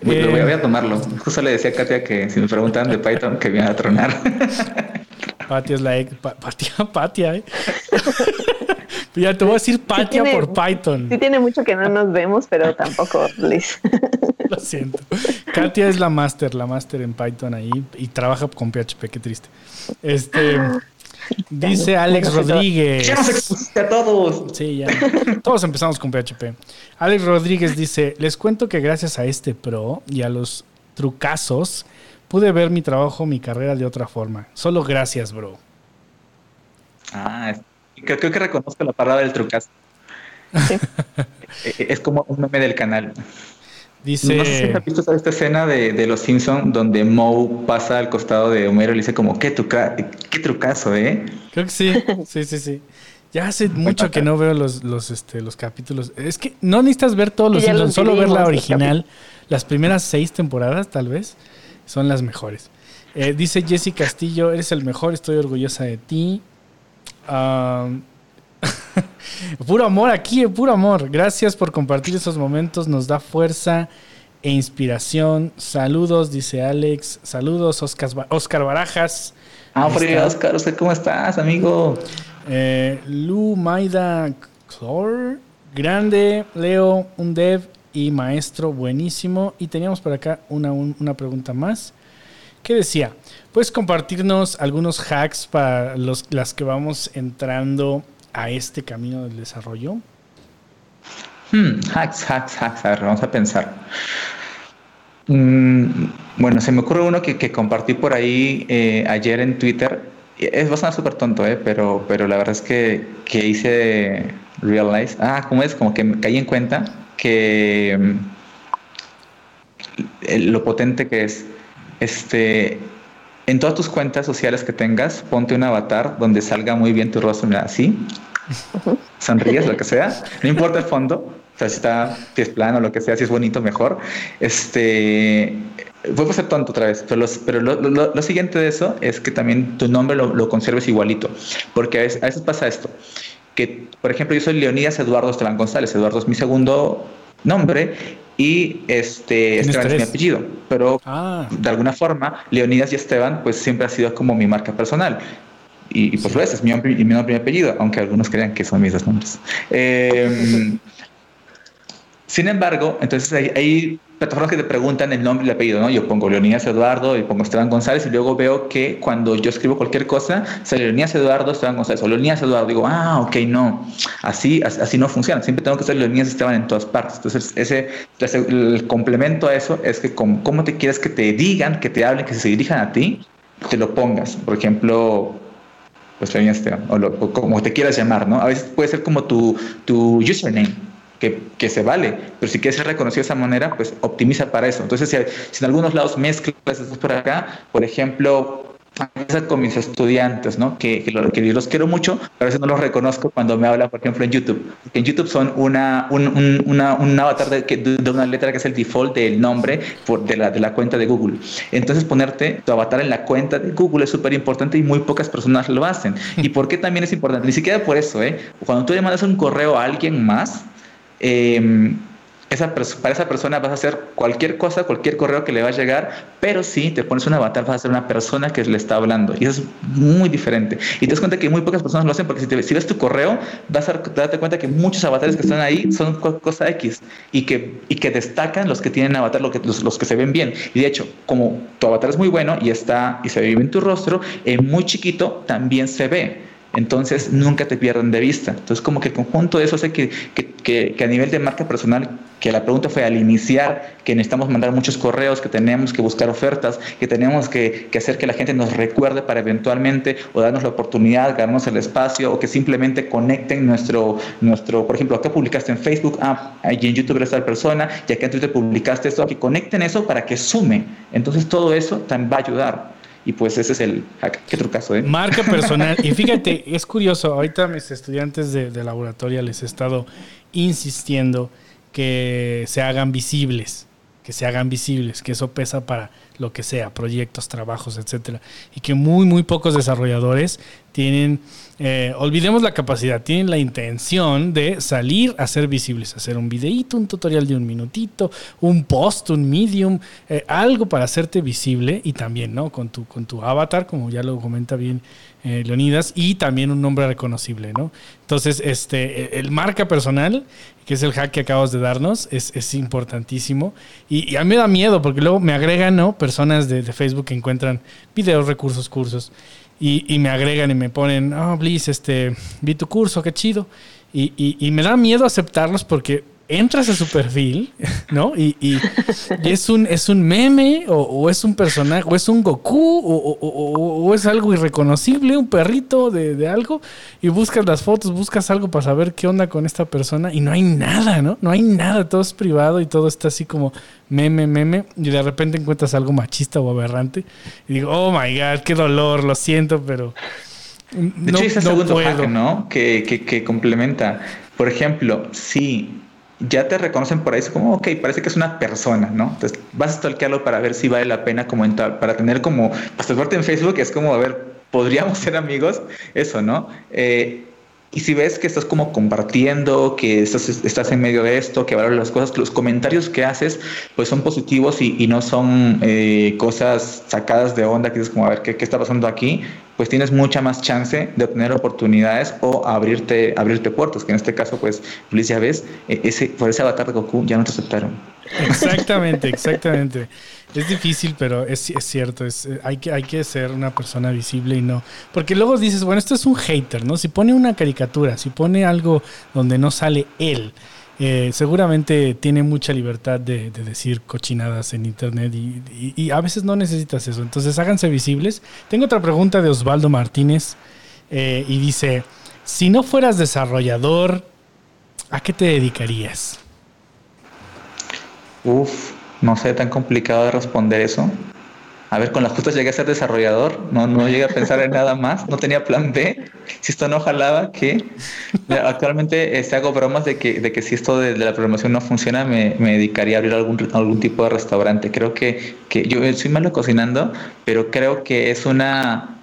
Eh, voy a tomarlo. Justo le decía a Katia que si me preguntaban de Python, que me iba a tronar. (laughs) Patia es la ex. Patia, Patia, (laughs) ¿eh? (laughs) ya te voy a decir Patia por Python. Sí, tiene mucho que no nos vemos, pero tampoco Liz. Lo siento. Katia es la máster, la máster en Python ahí y trabaja con PHP, qué triste. Este. Dice Alex Rodríguez. Ya nos expusiste a todos. Sí, ya. Todos empezamos con PHP. Alex Rodríguez dice: Les cuento que gracias a este pro y a los trucazos pude ver mi trabajo, mi carrera de otra forma. Solo gracias, bro. Ah, creo, que reconozco la palabra del trucazo. (laughs) es como un meme del canal. Dice... No sé si has visto esta escena de, Los Simpsons donde Moe pasa al costado de Homero y le dice como, qué, qué trucazo, ¿eh? Creo que sí, (laughs) sí, sí, sí. Ya hace mucho que no veo los, los, este, los capítulos. Es que no necesitas ver todos los Simpsons, solo ver la original. Las primeras seis temporadas, tal vez, son las mejores. Eh, dice Jesse Castillo, eres el mejor, estoy orgullosa de ti. (laughs) puro amor aquí, puro amor. Gracias por compartir esos momentos, nos da fuerza e inspiración. Saludos, dice Alex. Saludos, Oscar, Oscar Barajas. Ah, Oscar, ¿cómo estás, amigo? Eh, Lu Maida Clor, grande, Leo, un dev y maestro buenísimo. Y teníamos por acá una, una pregunta más. ¿Qué decía? ¿Puedes compartirnos algunos hacks para los, las que vamos entrando a este camino del desarrollo? Hmm, hacks, hacks, hacks. A ver, vamos a pensar. Mm, bueno, se me ocurre uno que, compartí por ahí eh, ayer en Twitter. Es bastante súper tonto, eh, pero, pero la verdad es que, que hice realize. Ah, ¿cómo es? Como que me caí en cuenta que mm, lo potente que es. Este, en todas tus cuentas sociales que tengas, ponte un avatar donde salga muy bien tu rostro, mira, así, sonríes, lo que sea, (laughs) no importa el fondo, o sea, si está, si es plano, lo que sea, si es bonito, mejor. Este, voy a ser tonto otra vez, pero, pero lo, siguiente de eso es que también tu nombre lo, conserves igualito, porque a veces, pasa esto, que, por ejemplo, yo soy Leonidas Eduardo Esteban González, Eduardo es mi segundo nombre y este Esteban es mi apellido, pero ah. de alguna forma Leonidas y Esteban pues siempre ha sido como mi marca personal. Y, por supuesto es mi nombre y mi nombre y mi apellido, aunque algunos crean que son mis dos nombres. Eh, (laughs) sin embargo, entonces hay, plataformas que te preguntan el nombre y el apellido, ¿no? Yo pongo Leonidas Eduardo y pongo Esteban González y luego veo que cuando yo escribo cualquier cosa, sale Leonidas Eduardo, Esteban González o Leonidas Eduardo. Digo, ah, ok, no, así, así no funciona. Siempre tengo que ser Leonidas Esteban en todas partes. Entonces, ese, el complemento a eso es que cómo te quieres que te digan, que te hablen, que se dirijan a ti, te lo pongas. Por ejemplo, pues Leonidas Esteban o, como te quieras llamar, ¿no? A veces puede ser como tu, tu username que, se vale, pero si quieres ser reconocido de esa manera, pues optimiza para eso. Entonces, si, en algunos lados mezclas esto por acá, por ejemplo, con mis estudiantes, ¿no? Que, que, lo, que, los quiero mucho, pero a veces no los reconozco cuando me hablan, por ejemplo, en YouTube. Porque en YouTube son una, un, una, un avatar de, de, una letra que es el default del nombre por, de, la, de la cuenta de Google. Entonces, ponerte tu avatar en la cuenta de Google es súper importante y muy pocas personas lo hacen. ¿Y por qué también es importante? Ni siquiera por eso, ¿eh? Cuando tú le mandas un correo a alguien más, eh, esa para esa persona vas a hacer cualquier cosa, cualquier correo que le va a llegar, pero si te pones un avatar vas a ser una persona que le está hablando y eso es muy diferente. Y te das cuenta que muy pocas personas lo hacen porque si, te, si ves tu correo vas a darte cuenta que muchos avatares que están ahí son cosa X y que, y que destacan los que tienen avatar, los que, los, que se ven bien. Y de hecho, como tu avatar es muy bueno y está y se ve bien tu rostro, en muy chiquito también se ve. Entonces nunca te pierdan de vista. Entonces como que el conjunto de eso hace que, que, que, a nivel de marca personal, que la pregunta fue al iniciar, que necesitamos mandar muchos correos, que tenemos que buscar ofertas, que tenemos que, que hacer que la gente nos recuerde para eventualmente o darnos la oportunidad, ganarnos el espacio o que simplemente conecten nuestro, nuestro por ejemplo, acá publicaste en Facebook, ah, y en YouTube eres tal persona, y acá en Twitter publicaste esto, que conecten eso para que sume. Entonces todo eso también va a ayudar. Y pues ese es el qué trucazo, ¿eh? Marca personal. (laughs) y fíjate, es curioso, ahorita a mis estudiantes de, de laboratorio les he estado insistiendo que se hagan visibles, que se hagan visibles, que eso pesa para lo que sea, proyectos, trabajos, etcétera, y que muy muy pocos desarrolladores tienen eh, olvidemos la capacidad, tienen la intención de salir a ser visibles, hacer un videíto, un tutorial de un minutito, un post, un medium, eh, algo para hacerte visible y también, ¿no? Con tu, con tu avatar, como ya lo comenta bien eh, Leonidas, y también un nombre reconocible, ¿no? Entonces, este, el marca personal, que es el hack que acabas de darnos, es, importantísimo. Y, a mí me da miedo, porque luego me agregan, ¿no? Personas de, Facebook que encuentran videos, recursos, cursos y, me agregan y me ponen, oh, Bliss, este, vi tu curso, qué chido. Y, y, me da miedo aceptarlos porque entras a su perfil, ¿no? Y, y, es, un, es un meme, o, es un personaje, o es un Goku, o, es algo irreconocible, un perrito de, algo, y buscas las fotos, buscas algo para saber qué onda con esta persona, y no hay nada, ¿no? No hay nada, todo es privado y todo está así como meme, meme, y de repente encuentras algo machista o aberrante, y digo, oh my god, qué dolor, lo siento, pero... De hecho, ese segundo hack, ¿no? Que, que, que complementa. Por ejemplo, si ya te reconocen por ahí, es como, ok, parece que es una persona, ¿no? Entonces vas a stalkearlo para ver si vale la pena como para tener como, pues en Facebook es como, a ver, podríamos (laughs) ser amigos, eso, ¿no? Eh, y si ves que estás como compartiendo, que estás, en medio de esto, que valoras las cosas, los comentarios que haces pues son positivos y, no son eh, cosas sacadas de onda, que dices como a ver ¿qué, qué, está pasando aquí, pues tienes mucha más chance de obtener oportunidades o abrirte, abrirte puertas, que en este caso pues Luis ya ves, e, ese, por ese avatar de Goku ya no te aceptaron. Exactamente, exactamente. Es difícil, pero es, cierto. Es, eh, hay, que, hay que ser una persona visible y no. Porque luego dices, bueno, esto es un hater, ¿no? Si pone una caricatura, si pone algo donde no sale él, eh, seguramente tiene mucha libertad de, decir cochinadas en internet y, a veces no necesitas eso. Entonces háganse visibles. Tengo otra pregunta de Osvaldo Martínez eh, y dice, si no fueras desarrollador, ¿a qué te dedicarías? Uf, no sé, tan complicado de responder eso. A ver, con las justas llegué a ser desarrollador, no, no llegué a pensar en nada más, no tenía plan B. Si esto no jalaba, que actualmente este, hago bromas de que, de que si esto de, la programación no funciona, me, me, dedicaría a abrir algún, algún tipo de restaurante. Creo que, que yo soy malo cocinando, pero creo que es una,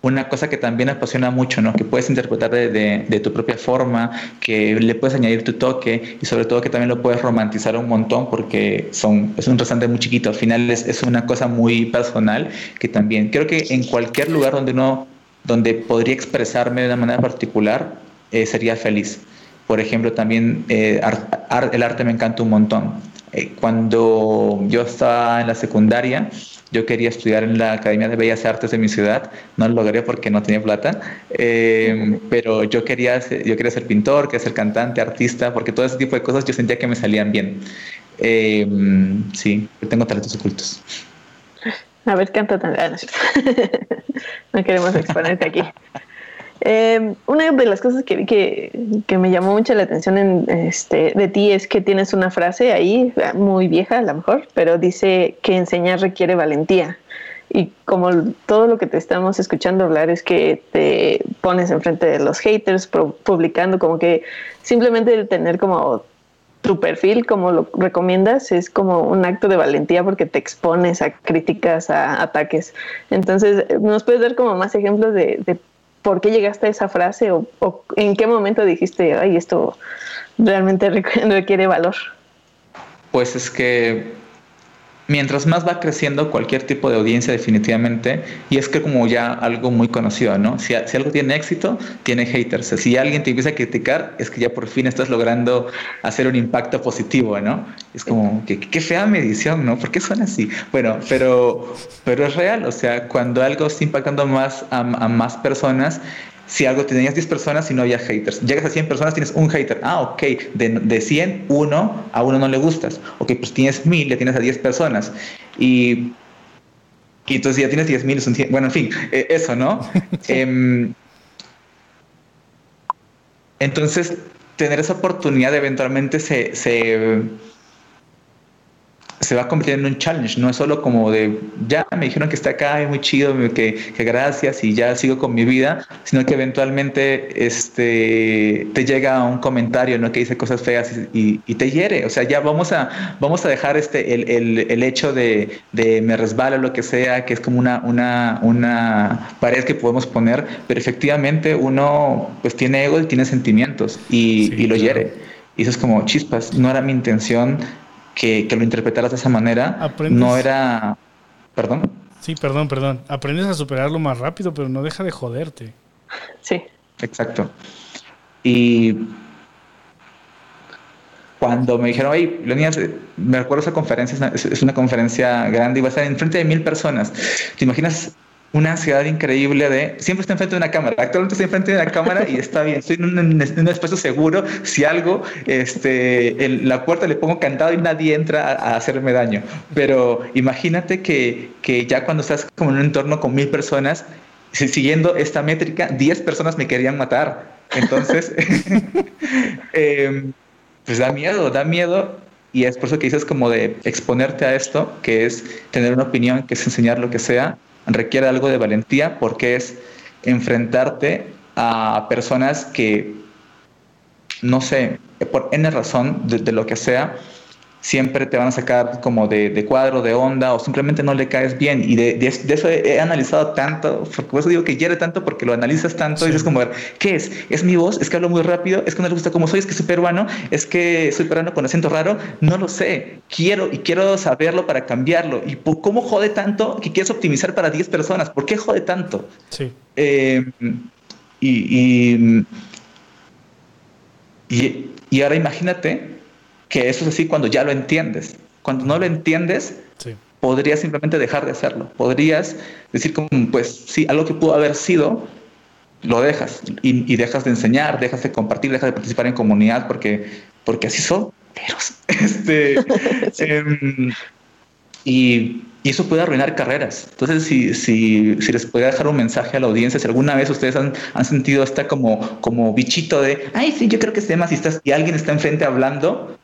una cosa que también apasiona mucho, ¿no? Que puedes interpretar de, tu propia forma, que le puedes añadir tu toque y sobre todo que también lo puedes romantizar un montón porque son, es un restaurante muy chiquito. Al final es, es una cosa muy personal que también creo que en cualquier lugar donde uno, donde podría expresarme de una manera particular, eh, sería feliz. Por ejemplo, también eh, el arte me encanta un montón. Eh, cuando yo estaba en la secundaria, yo quería estudiar en la Academia de Bellas Artes de mi ciudad, no lo logré porque no tenía plata, eh, pero yo quería, ser, yo quería ser pintor, quería ser cantante, artista, porque todo ese tipo de cosas yo sentía que me salían bien. Eh, sí, tengo talentos ocultos. A ver, canta tan... Ah, (laughs) no queremos exponerte aquí. Eh, una de las cosas que que, que, me llamó mucho la atención en, este, de ti es que tienes una frase ahí, muy vieja a lo mejor, pero dice que enseñar requiere valentía. Y como todo lo que te estamos escuchando hablar es que te pones enfrente de los haters, publicando como que simplemente el tener como tu perfil, como lo recomiendas, es como un acto de valentía porque te expones a críticas, a ataques. Entonces, ¿nos puedes dar como más ejemplos de, de por qué llegaste a esa frase o, en qué momento dijiste, ay, esto realmente (laughs) requiere valor? Pues es que mientras más va creciendo cualquier tipo de audiencia definitivamente, y es que como ya algo muy conocido, ¿no? Si, algo tiene éxito, tiene haters. Si alguien te empieza a criticar, es que ya por fin estás logrando hacer un impacto positivo, ¿no? Es como, que qué fea medición, ¿no? ¿Por qué suena así? Bueno, pero, pero es real, o sea, cuando algo está impactando más a más personas, si algo tenías 10 personas y no había haters. Llegas a 100 personas, tienes un hater. Ah, ok. De, de 100, uno, a uno no le gustas. Ok, pues tienes 1000, ya tienes a 10 personas. Y, y entonces ya tienes 10 mil. Bueno, en fin, eh, eso, ¿no? (laughs) Em, entonces, tener esa oportunidad eventualmente se, se se va convirtiendo en un challenge, no es solo como de, ya me dijeron que está acá, es muy chido, que, que, gracias y ya sigo con mi vida, sino que eventualmente este, te llega un comentario ¿no? que dice cosas feas y, y, te hiere, o sea, ya vamos a, vamos a dejar este, el, el, el hecho de, de, me resbala o lo que sea, que es como una, una, una pared que podemos poner, pero efectivamente uno pues tiene ego y tiene sentimientos y, y lo hiere. Y eso es como chispas, no era mi intención que, lo interpretaras de esa manera. No era... Perdón. Sí, perdón, perdón. Aprendes a superarlo más rápido, pero no deja de joderte. Sí. Exacto. Y cuando me dijeron, oye, Leonidas, me recuerdo esa conferencia, es una, conferencia grande y va a estar en frente de mil personas. ¿Te imaginas una ansiedad increíble de siempre está enfrente de una cámara. Actualmente estoy enfrente de una cámara y está bien. Estoy en un, espacio seguro. Si algo, este, la puerta le pongo cantado y nadie entra a, hacerme daño. Pero imagínate que, que, ya cuando estás como en un entorno con mil personas, siguiendo esta métrica, 10 personas me querían matar. Entonces, (laughs) em, pues da miedo, da miedo. Y es por eso que dices como de exponerte a esto, que es tener una opinión, que es enseñar lo que sea requiere algo de valentía porque es enfrentarte a personas que, no sé, por N razón de, lo que sea, siempre te van a sacar como de, cuadro, de onda, o simplemente no le caes bien. Y de, eso he, analizado tanto, por eso digo que hiere tanto, porque lo analizas tanto y dices como, ¿qué es? ¿Es mi voz? ¿Es que hablo muy rápido? ¿Es que no le gusta cómo soy? ¿Es que soy peruano? ¿Es que soy peruano con acento raro? No lo sé. Quiero y quiero saberlo para cambiarlo. ¿Y cómo jode tanto que quieres optimizar para 10 personas? ¿Por qué jode tanto? Sí. Eh, y, y, y ahora imagínate que eso es así cuando ya lo entiendes. Cuando no lo entiendes, podrías simplemente dejar de hacerlo. Podrías decir como, pues sí, algo que pudo haber sido, lo dejas y, dejas de enseñar, dejas de compartir, dejas de participar en comunidad porque, porque así son. (laughs) Este, (laughs) em, y, eso puede arruinar carreras. Entonces, si, si, si les puede dejar un mensaje a la audiencia, si alguna vez ustedes han, han sentido esta como, como bichito de, ay, sí, yo creo que este tema, si, estás, y alguien está enfrente hablando,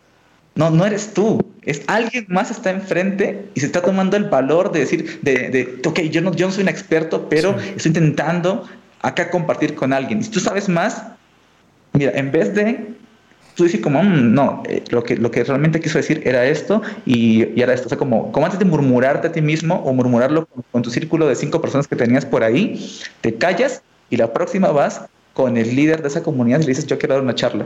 no, no eres tú. Es alguien más está enfrente y se está tomando el valor de decir, de, de ok, yo no, yo no soy un experto, pero estoy intentando acá compartir con alguien. Y si tú sabes más, mira, en vez de tú decir como, mm, no, eh, lo, que, lo que realmente quiso decir era esto y, y, era esto. O sea, como, como antes de murmurarte a ti mismo o murmurarlo con, con tu círculo de cinco personas que tenías por ahí, te callas y la próxima vas con el líder de esa comunidad y le dices, yo quiero dar una charla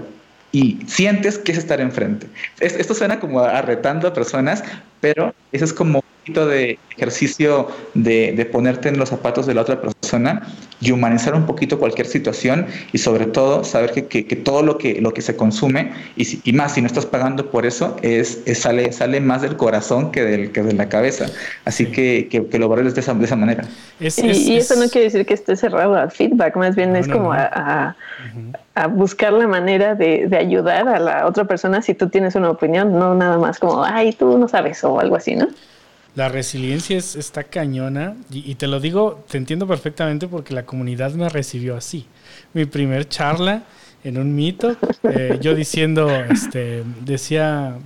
y sientes que es estar enfrente. Esto suena como arretando a personas, pero eso es como un poquito de ejercicio de, ponerte en los zapatos de la otra persona y humanizar un poquito cualquier situación y sobre todo saber que, todo lo que, lo que se consume y, más si no estás pagando por eso es, sale, sale más del corazón que, del, que de la cabeza. Así que, que, lo valores de esa, de esa manera. y, eso no quiere decir que esté cerrado al feedback, más bien es como a, buscar la manera de, de, ayudar a la otra persona si tú tienes una opinión, no nada más como, ay, tú no sabes o algo así, ¿no? La resiliencia es, está cañona y, te lo digo, te entiendo perfectamente porque la comunidad me recibió así. Mi primer charla en un mito, eh, yo diciendo, este, decía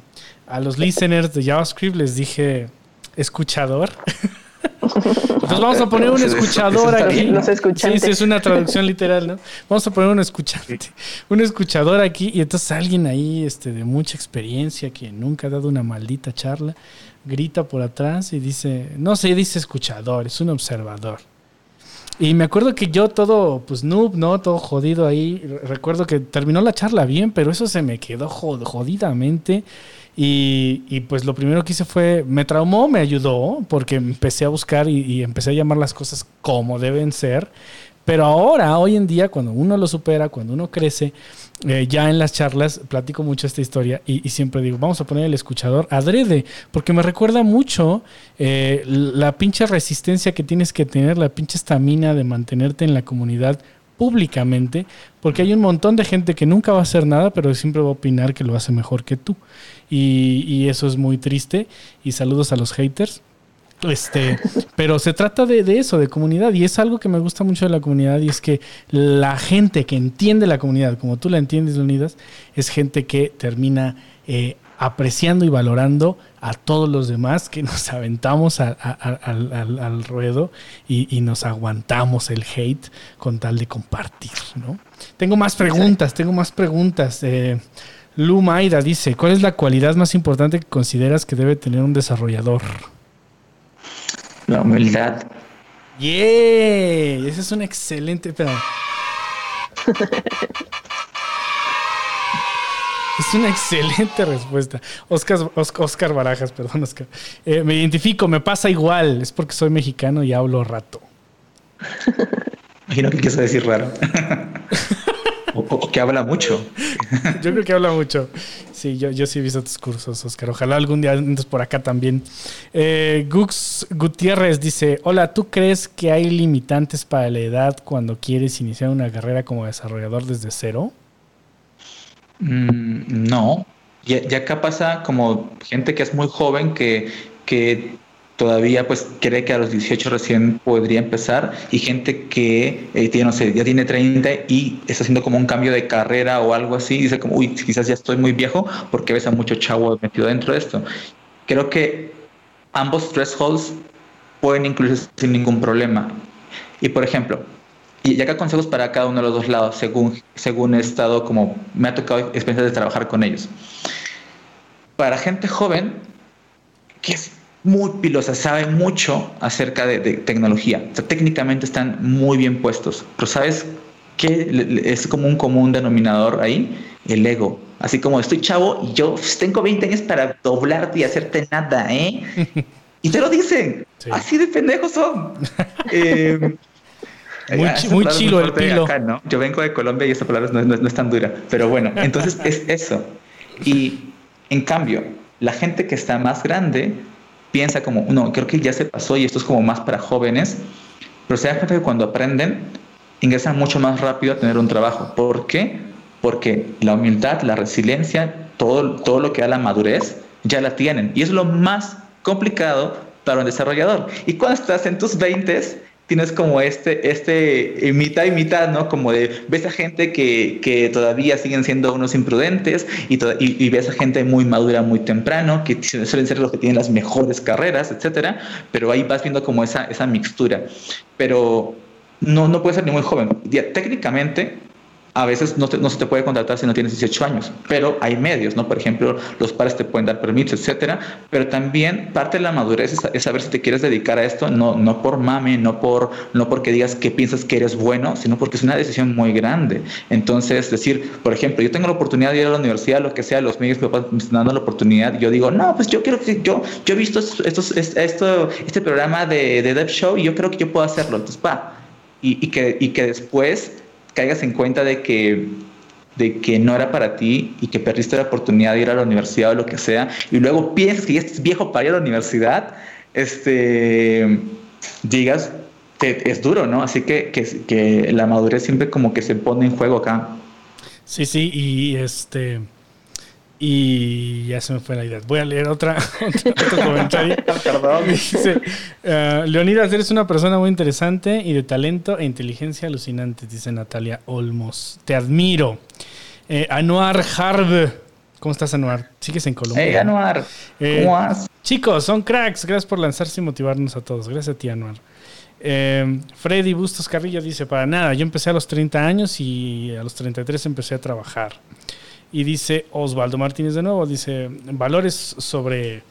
a los listeners de JavaScript, les dije, escuchador. (laughs) Entonces vamos a poner un escuchador aquí. Los escuchantes. Sí, sí, es una traducción literal, ¿no? Vamos a poner un escuchante, un escuchador aquí y entonces alguien ahí este, de mucha experiencia que nunca ha dado una maldita charla grita por atrás y dice, no se dice escuchador, es un observador. Y me acuerdo que yo todo, pues noob, ¿no? Todo jodido ahí. Recuerdo que terminó la charla bien, pero eso se me quedó jodidamente. Y, pues lo primero que hice fue, me traumó, me ayudó, porque empecé a buscar y, y, empecé a llamar las cosas como deben ser. Pero ahora, hoy en día, cuando uno lo supera, cuando uno crece, eh, ya en las charlas platico mucho esta historia y, siempre digo, vamos a poner el escuchador adrede, porque me recuerda mucho eh, la pinche resistencia que tienes que tener, la pinche estamina de mantenerte en la comunidad públicamente, porque hay un montón de gente que nunca va a hacer nada, pero siempre va a opinar que lo hace mejor que tú. Y, eso es muy triste. Y saludos a los haters. Este, (laughs) pero se trata de, eso, de comunidad, y es algo que me gusta mucho de la comunidad, y es que la gente que entiende la comunidad, como tú la entiendes, Unidas, es gente que termina eh, apreciando y valorando a todos los demás que nos (laughs) aventamos al, ruedo y, nos aguantamos el hate con tal de compartir, ¿no? Tengo más preguntas, tengo más preguntas. Eh, Lu Mayra dice, ¿cuál es la cualidad más importante que consideras que debe tener un desarrollador? La humildad. Yeah, esa es una excelente... (laughs) Es una excelente respuesta. Oscar, Oscar Barajas, perdón, Oscar. Eh, me identifico, me pasa igual. Es porque soy mexicano y hablo rato. (laughs) Imagino que quiso decir raro. (laughs) o, que habla mucho. yo creo que habla mucho. Sí, yo, yo sí he visto tus cursos, Oscar. Ojalá algún día antes por acá también. Eh, Gux Gutiérrez dice: Hola, ¿tú crees que hay limitantes para la edad cuando quieres iniciar una carrera como desarrollador desde cero? Mm, no, ya, acá pasa como gente que es muy joven que, que todavía pues cree que a los 18 recién podría empezar y gente que eh, tiene, no sé, ya tiene 30 y está haciendo como un cambio de carrera o algo así y dice como, uy, quizás ya estoy muy viejo porque ves a mucho chavo metido dentro de esto. Creo que ambos thresholds pueden incluirse sin ningún problema. Y por ejemplo, y ya acá consejos para cada uno de los dos lados, según, según he estado como, me ha tocado experiencias de trabajar con ellos. Para gente joven, que es muy pilosa, sabe mucho acerca de, tecnología. técnicamente están muy bien puestos, pero ¿sabes qué es como un común denominador ahí? El ego. Así como estoy chavo y yo tengo 20 años para doblarte y hacerte nada, ¿eh? (laughs) Y te lo dicen. Así de pendejos son. (laughs) eh, muy, chilo el pilo. Yo vengo de Colombia y esa palabra no, es tan dura. Pero bueno, (laughs) entonces es eso. Y en cambio, la gente que está más grande piensa como, no, creo que ya se pasó y esto es como más para jóvenes. Pero se da cuenta que cuando aprenden, ingresan mucho más rápido a tener un trabajo. ¿Por qué? Porque la humildad, la resiliencia, todo, todo lo que da la madurez, ya la tienen. Y es lo más complicado para un desarrollador. Y cuando estás en tus 20 tienes como este, este eh, mitad y mitad, ¿no? Como de ves a gente que, que todavía siguen siendo unos imprudentes y, y, ves a gente muy madura muy temprano, que suelen ser los que tienen las mejores carreras, etcétera, pero ahí vas viendo como esa, esa mixtura. Pero no, no puede ser ni muy joven. Técnicamente, a veces no, no, se te puede contratar si no tienes 18 años, pero hay medios, ¿no? Por ejemplo, los padres te pueden dar permisos, etcétera, pero también parte de la madurez es, saber si te quieres dedicar a esto, no, no por mame, no, por, no porque digas que piensas que eres bueno, sino porque es una decisión muy grande. Entonces, decir, por ejemplo, yo tengo la oportunidad de ir a la universidad, lo que sea, los medios me están dando la oportunidad, yo digo, no, pues yo quiero que yo, yo he visto estos, esto, este programa de, de Dev Show y yo creo que yo puedo hacerlo, entonces, va. Y, y, que, y que después caigas en cuenta de que de que no era para ti y que perdiste la oportunidad de ir a la universidad o lo que sea, y luego piensas que ya estás viejo para ir a la universidad, este, digas, es duro, ¿no? Así que, que, que la madurez siempre como que se pone en juego acá. Sí, sí, y este... Y ya se me fue la idea. Voy a leer otra, (laughs) otro (laughs) comentario. Perdón. Dice, uh, Leonidas, eres una persona muy interesante y de talento e inteligencia alucinante, dice Natalia Olmos. Te admiro. Eh, Anuar Harb. ¿Cómo estás, Anuar? ¿Sigues en Colombia? Hey, Anuar. Eh, ¿Cómo vas? Chicos, son cracks. Gracias por lanzarse y motivarnos a todos. Gracias a ti, Anuar. Eh, Freddy Bustos Carrillo dice, para nada, yo empecé a los 30 años y a los 33 empecé a trabajar. Y dice Osvaldo Martínez de nuevo, dice, valores sobre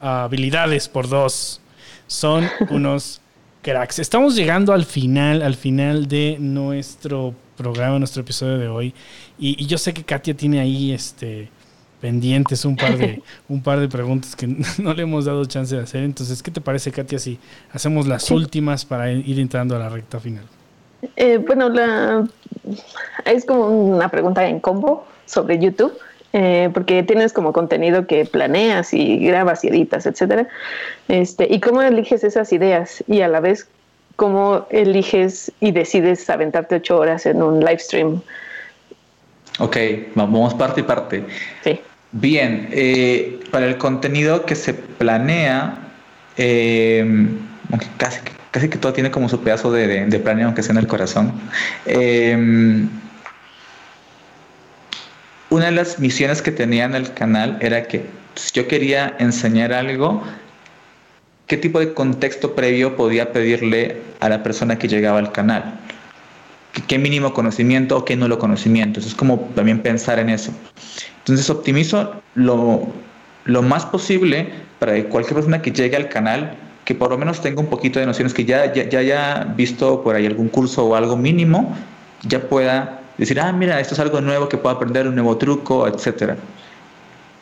habilidades por dos. Son (laughs) unos cracks. Estamos llegando al final, al final de nuestro programa, nuestro episodio de hoy. Y, yo sé que Katia tiene ahí este pendientes un par de (laughs) un par de preguntas que (laughs) no le hemos dado chance de hacer. Entonces, ¿qué te parece, Katia, si hacemos las últimas para ir entrando a la recta final? Eh, bueno, la, es como una pregunta en combo sobre YouTube, eh, porque tienes como contenido que planeas y grabas y editas, etcétera. Este, y cómo eliges esas ideas y a la vez cómo eliges y decides aventarte ocho horas en un live stream. Ok, vamos parte y parte. Sí. Bien, eh, para el contenido que se planea, eh, aunque casi, casi que todo tiene como su pedazo de, planeo, aunque sea en el corazón. una de las misiones que tenía en el canal era que si yo quería enseñar algo, qué tipo de contexto previo podía pedirle a la persona que llegaba al canal. ¿Qué mínimo conocimiento o qué nulo conocimiento? es como también pensar en eso. Entonces optimizo lo, lo más posible para que cualquier persona que llegue al canal, que por lo menos tenga un poquito de nociones, que ya, ya, ya haya visto por ahí algún curso o algo mínimo, ya pueda decir, ah, mira, esto es algo nuevo que puedo aprender, un nuevo truco, etcétera.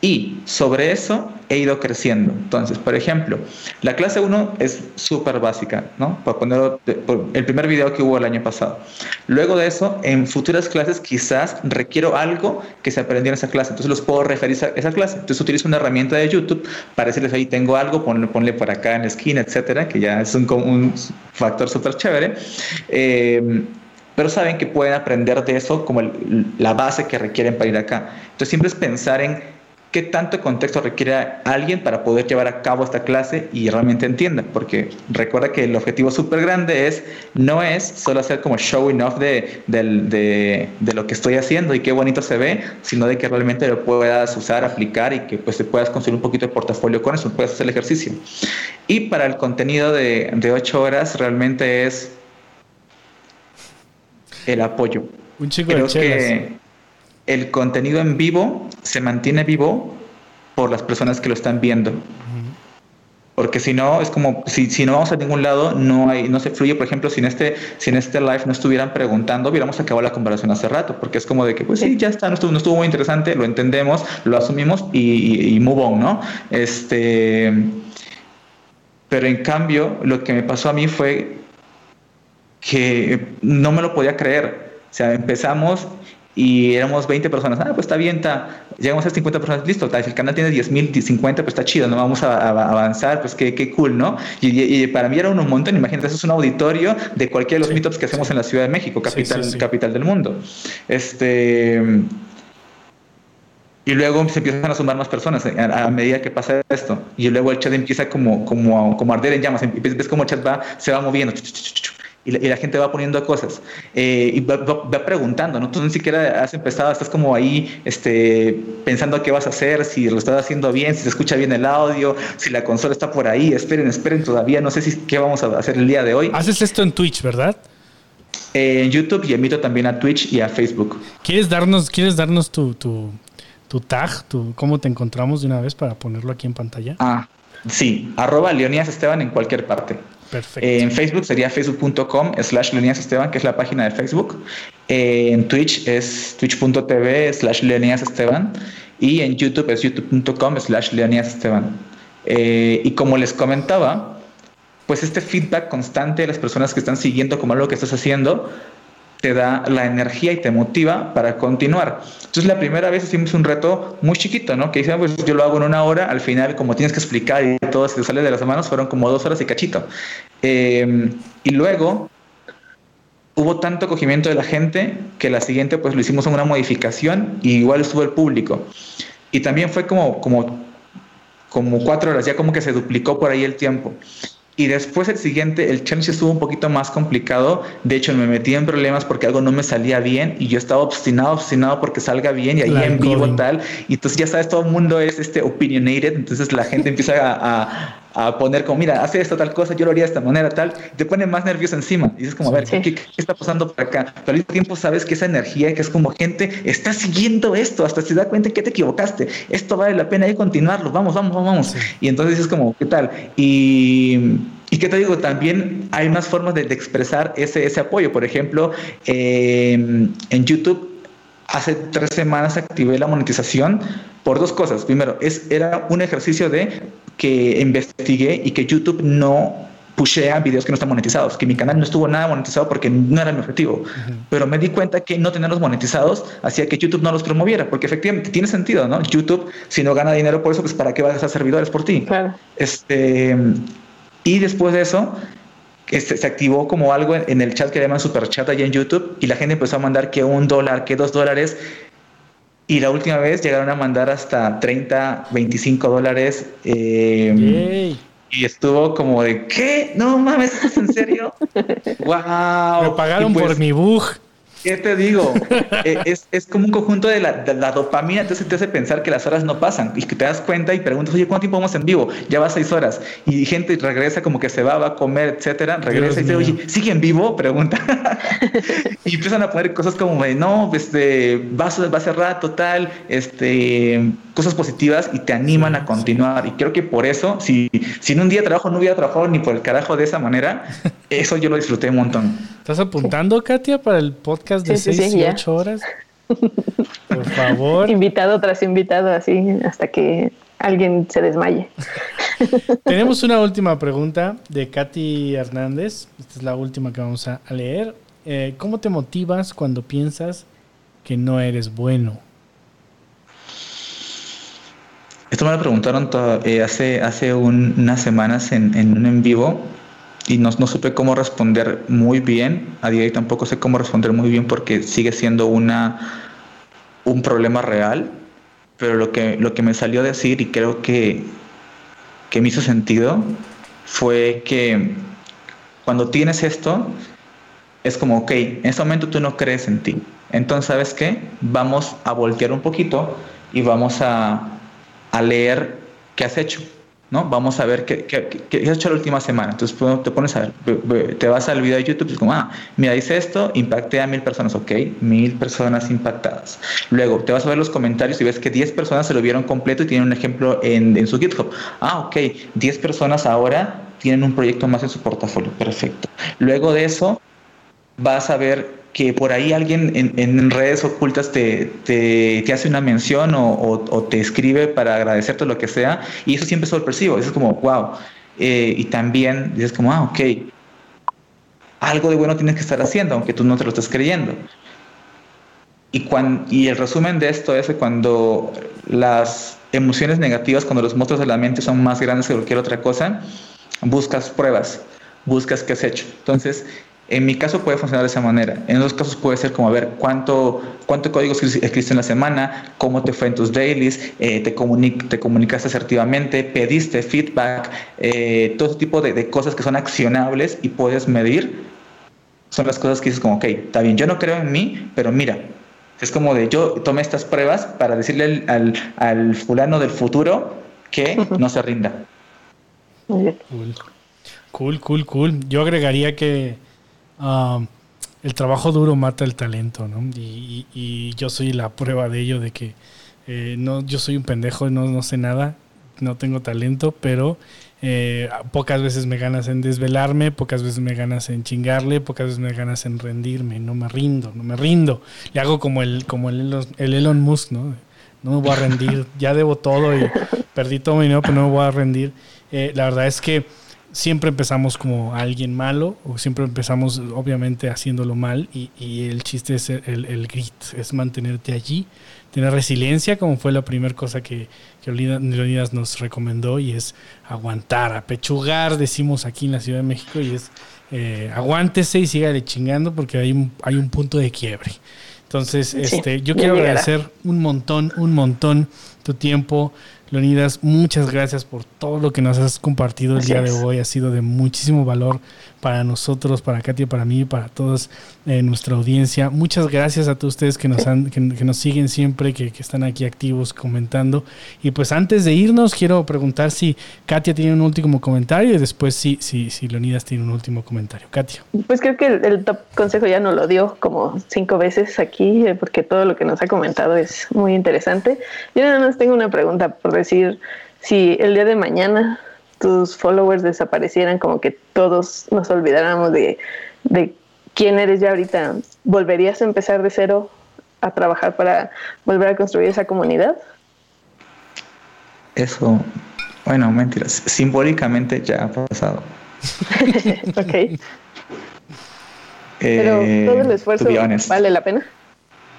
Y sobre eso he ido creciendo. Entonces, por ejemplo, la clase 1 es súper básica, ¿no? Para ponerlo, el primer video que hubo el año pasado. Luego de eso, en futuras clases quizás requiero algo que se aprendió en esa clase. Entonces los puedo referir a esa clase. Entonces utilizo una herramienta de YouTube para decirles, ahí tengo algo, ponle, ponle por acá en la esquina, etcétera, que ya es un, un factor súper chévere. Eh, pero saben que pueden aprender de eso como la base que requieren para ir acá. Entonces siempre es pensar en qué tanto contexto requiere alguien para poder llevar a cabo esta clase y realmente entienda, porque recuerda que el objetivo súper grande es, no es solo hacer como showing off de, de, de, lo que estoy haciendo y qué bonito se ve, sino de que realmente lo puedas usar, aplicar y que pues te puedas construir un poquito de portafolio con eso, puedas hacer el ejercicio. Y para el contenido de, de 8 horas realmente es el apoyo. Un chico Creo que el contenido en vivo se mantiene vivo por las personas que lo están viendo. Porque si no, es como, si, si no vamos a ningún lado, no hay, no se fluye. Por ejemplo, si en este, si en este live no estuvieran preguntando, hubiéramos acabado la conversación hace rato, porque es como de que, pues sí, ya está, no estuvo, no estuvo muy interesante, lo entendemos, lo asumimos y, y, move on, ¿no? Este, pero en cambio, lo que me pasó a mí fue que no me lo podía creer. O sea, empezamos y éramos 20 personas. Ah, pues está bien, está. llegamos a 50 personas, listo. Si el canal tiene 10 mil, 50, pues está chido, no vamos a, avanzar, pues qué, qué cool, ¿no? Y, para mí era un montón, imagínate, eso es un auditorio de cualquiera de los meetups que hacemos en la Ciudad de México, capital, capital del mundo. Este. Y luego se empiezan a sumar más personas a, medida que pasa esto. Y luego el chat empieza como, como, como a arder en llamas. Ves cómo el chat va, se va moviendo y la, gente va poniendo cosas eh, y va, preguntando, ¿no? Tú ni siquiera has empezado, estás como ahí este, pensando qué vas a hacer, si lo estás haciendo bien, si se escucha bien el audio, si la consola está por ahí, esperen, esperen todavía, no sé si qué vamos a hacer el día de hoy. Haces esto en Twitch, ¿verdad? en YouTube y emito también a Twitch y a Facebook. ¿Quieres darnos, ¿quieres darnos tu, tu, tu tag, tu, cómo te encontramos de una vez para ponerlo aquí en pantalla? Ah, sí, arroba Leonías Esteban en cualquier parte. Perfecto. en Facebook sería facebook.com slash Leonidas Esteban, que es la página de Facebook. en Twitch es twitch.tv slash Leonidas Esteban. Y en YouTube es youtube.com slash Leonidas Esteban. Eh, y como les comentaba, pues este feedback constante de las personas que están siguiendo como algo que estás haciendo, te da la energía y te motiva para continuar. Entonces la primera vez hicimos un reto muy chiquito, ¿no? Que dice, pues yo lo hago en una hora, al final como tienes que explicar y todo se sale de las manos, fueron como dos horas y cachito. Em, y luego hubo tanto acogimiento de la gente que la siguiente pues lo hicimos en una modificación y igual estuvo el público. Y también fue como, como, como cuatro horas, ya como que se duplicó por ahí el tiempo. Y después el siguiente, el challenge estuvo un poquito más complicado. De hecho, me metí en problemas porque algo no me salía bien y yo estaba obstinado, obstinado porque salga bien y ahí en vivo tal. Y entonces ya sabes, todo el mundo es este opinionated. Entonces la gente empieza a, a, poner como, mira, hace esto tal cosa, yo lo haría de esta manera tal. Y te pone más nervioso encima. Y dices como, a ver, ¿qué, ¿qué, está pasando por acá? Pero al mismo tiempo sabes que esa energía, que es como gente, está siguiendo esto, hasta se da cuenta que te equivocaste. Esto vale la pena y continuarlo. Vamos, vamos, vamos. Y entonces es como, ¿qué tal? Y y qué te digo, también hay más formas de, expresar ese, ese, apoyo. Por ejemplo, em, en YouTube hace tres semanas activé la monetización por dos cosas. Primero, es, era un ejercicio de que investigué y que YouTube no pushea videos que no están monetizados, que mi canal no estuvo nada monetizado porque no era mi objetivo. Pero me di cuenta que no tenerlos monetizados hacía que YouTube no los promoviera, porque efectivamente tiene sentido, ¿no? YouTube, si no gana dinero por eso, pues ¿para qué vas a hacer servidores por ti? Claro. Este, y después de eso, este, se activó como algo en, el chat que llaman super chat allá en YouTube y la gente empezó a mandar que un dólar, que dos dólares. Y la última vez llegaron a mandar hasta 30, 25 dólares. Eh, y estuvo como de, ¿qué? No mames, ¿es en serio? (laughs) ¡Wow! Me pagaron por pues mi bug. ¿Qué te digo? (laughs) Eh, es, es, como un conjunto de la, de la, dopamina, entonces te hace pensar que las horas no pasan y que te das cuenta y preguntas, oye, ¿cuánto tiempo vamos en vivo? Ya va seis horas. Y gente regresa como que se va, va a comer, etcétera. Regresa Dios y dice, oye, ¿sigue en vivo? Pregunta. (laughs) y empiezan a poner cosas como, no, este, va, va a ser rato, tal, este, cosas positivas y te animan a continuar. Y creo que por eso, si, si en un día trabajo no hubiera trabajado ni por el carajo de esa manera, (laughs) eso yo lo disfruté un montón. ¿Estás apuntando, Katia, para el podcast de 6 y 8 horas? (laughs) Por favor. Invitado tras invitado, así, hasta que alguien se desmaye. (laughs) Tenemos una última pregunta de Katy Hernández. Esta es la última que vamos a leer. Eh, ¿Cómo te motivas cuando piensas que no eres bueno? Esto me lo preguntaron eh, hace, hace unas semanas en, en, un en vivo y no, no, supe cómo responder muy bien. A día de hoy tampoco sé cómo responder muy bien porque sigue siendo una, un problema real. Pero lo que, lo que me salió a decir y creo que, que me hizo sentido fue que cuando tienes esto, es como, ok, en este momento tú no crees en ti. Entonces, ¿sabes qué? Vamos a voltear un poquito y vamos a, a leer qué has hecho. ¿No? Vamos a ver qué, qué, qué, has hecho la última semana. Entonces te pones a ver, te vas al video de YouTube y es como, ah, mira, dice esto, impacté a mil personas, ok, mil personas impactadas. Luego te vas a ver los comentarios y ves que 10 personas se lo vieron completo y tienen un ejemplo en, en su GitHub. Ah, ok, 10 personas ahora tienen un proyecto más en su portafolio, perfecto. Luego de eso, vas a ver que por ahí alguien en, redes ocultas te, te, te, hace una mención o, o, te escribe para agradecerte lo que sea, y eso siempre es sorpresivo, es como, wow. Eh, y también dices como, ah, ok, algo de bueno tienes que estar haciendo, aunque tú no te lo estés creyendo. Y, cuando, y el resumen de esto es que cuando las emociones negativas, cuando los monstruos de la mente son más grandes que cualquier otra cosa, buscas pruebas, buscas qué has hecho. Entonces, en mi caso puede funcionar de esa manera. En otros casos puede ser como a ver cuánto, cuánto código escribiste en la semana, cómo te fue en tus dailies, eh, te, comunic te comunicaste asertivamente, pediste feedback, eh, todo ese tipo de, de, cosas que son accionables y puedes medir. Son las cosas que dices como, ok, está bien, yo no creo en mí, pero mira, es como de yo tomé estas pruebas para decirle al, al, al fulano del futuro que (laughs) no se rinda. Cool. cool, cool, cool. Yo agregaría que el trabajo duro mata el talento, ¿no? Y, yo soy la prueba de ello, de que eh, no, yo soy un pendejo, no, no sé nada, no tengo talento, pero eh, pocas veces me ganas en desvelarme, pocas veces me ganas en chingarle, pocas veces me ganas en rendirme, no me rindo, no me rindo. Le hago como el, como el, Elon, el Elon Musk, ¿no? No me voy a rendir, ya debo todo y perdí todo mi dinero, pero no me voy a rendir. Eh, la verdad es que siempre empezamos como alguien malo o siempre empezamos obviamente haciéndolo mal y, y el chiste es el, el, grit, es mantenerte allí, tener resiliencia como fue la primera cosa que, que Leonidas nos recomendó y es aguantar, apechugar, decimos aquí en la Ciudad de México y es eh, aguántese y sígale chingando porque hay un, hay un punto de quiebre. Entonces, sí, este, yo quiero agradecer un montón, un montón tu tiempo, Leonidas, muchas gracias por todo lo que nos has compartido el día de hoy. Ha sido de muchísimo valor para nosotros, para Katia, para mí, para todos eh, nuestra audiencia. Muchas gracias a todos ustedes que nos, han, siguen siempre, que, están aquí activos comentando. Y pues antes de irnos, quiero preguntar si Katia tiene un último comentario y después si, si, Leonidas tiene un último comentario. Katia. Pues creo que el, el top consejo ya nos lo dio como cinco veces aquí, eh, porque todo lo que nos ha comentado es muy interesante. Yo nada más tengo una pregunta por decir, si el día de mañana tus followers desaparecieran, como que todos nos olvidáramos de, de quién eres ya ahorita, ¿volverías a empezar de cero a trabajar para volver a construir esa comunidad? Eso, bueno, mentiras, simbólicamente ya ha pasado. (laughs) ok. Eh, Pero todo el esfuerzo vale la pena.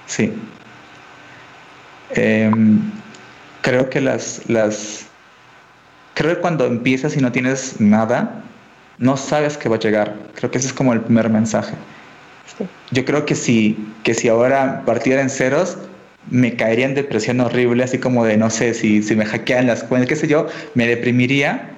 Sí. Eh, creo que las, las, creo que cuando empiezas y no tienes nada, no sabes que va a llegar. Creo que ese es como el primer mensaje. Sí. Yo creo que si, que si ahora partiera en ceros, me caería en depresión horrible, así como de, no sé, si, si me hackean las cuentas, qué sé yo, me deprimiría.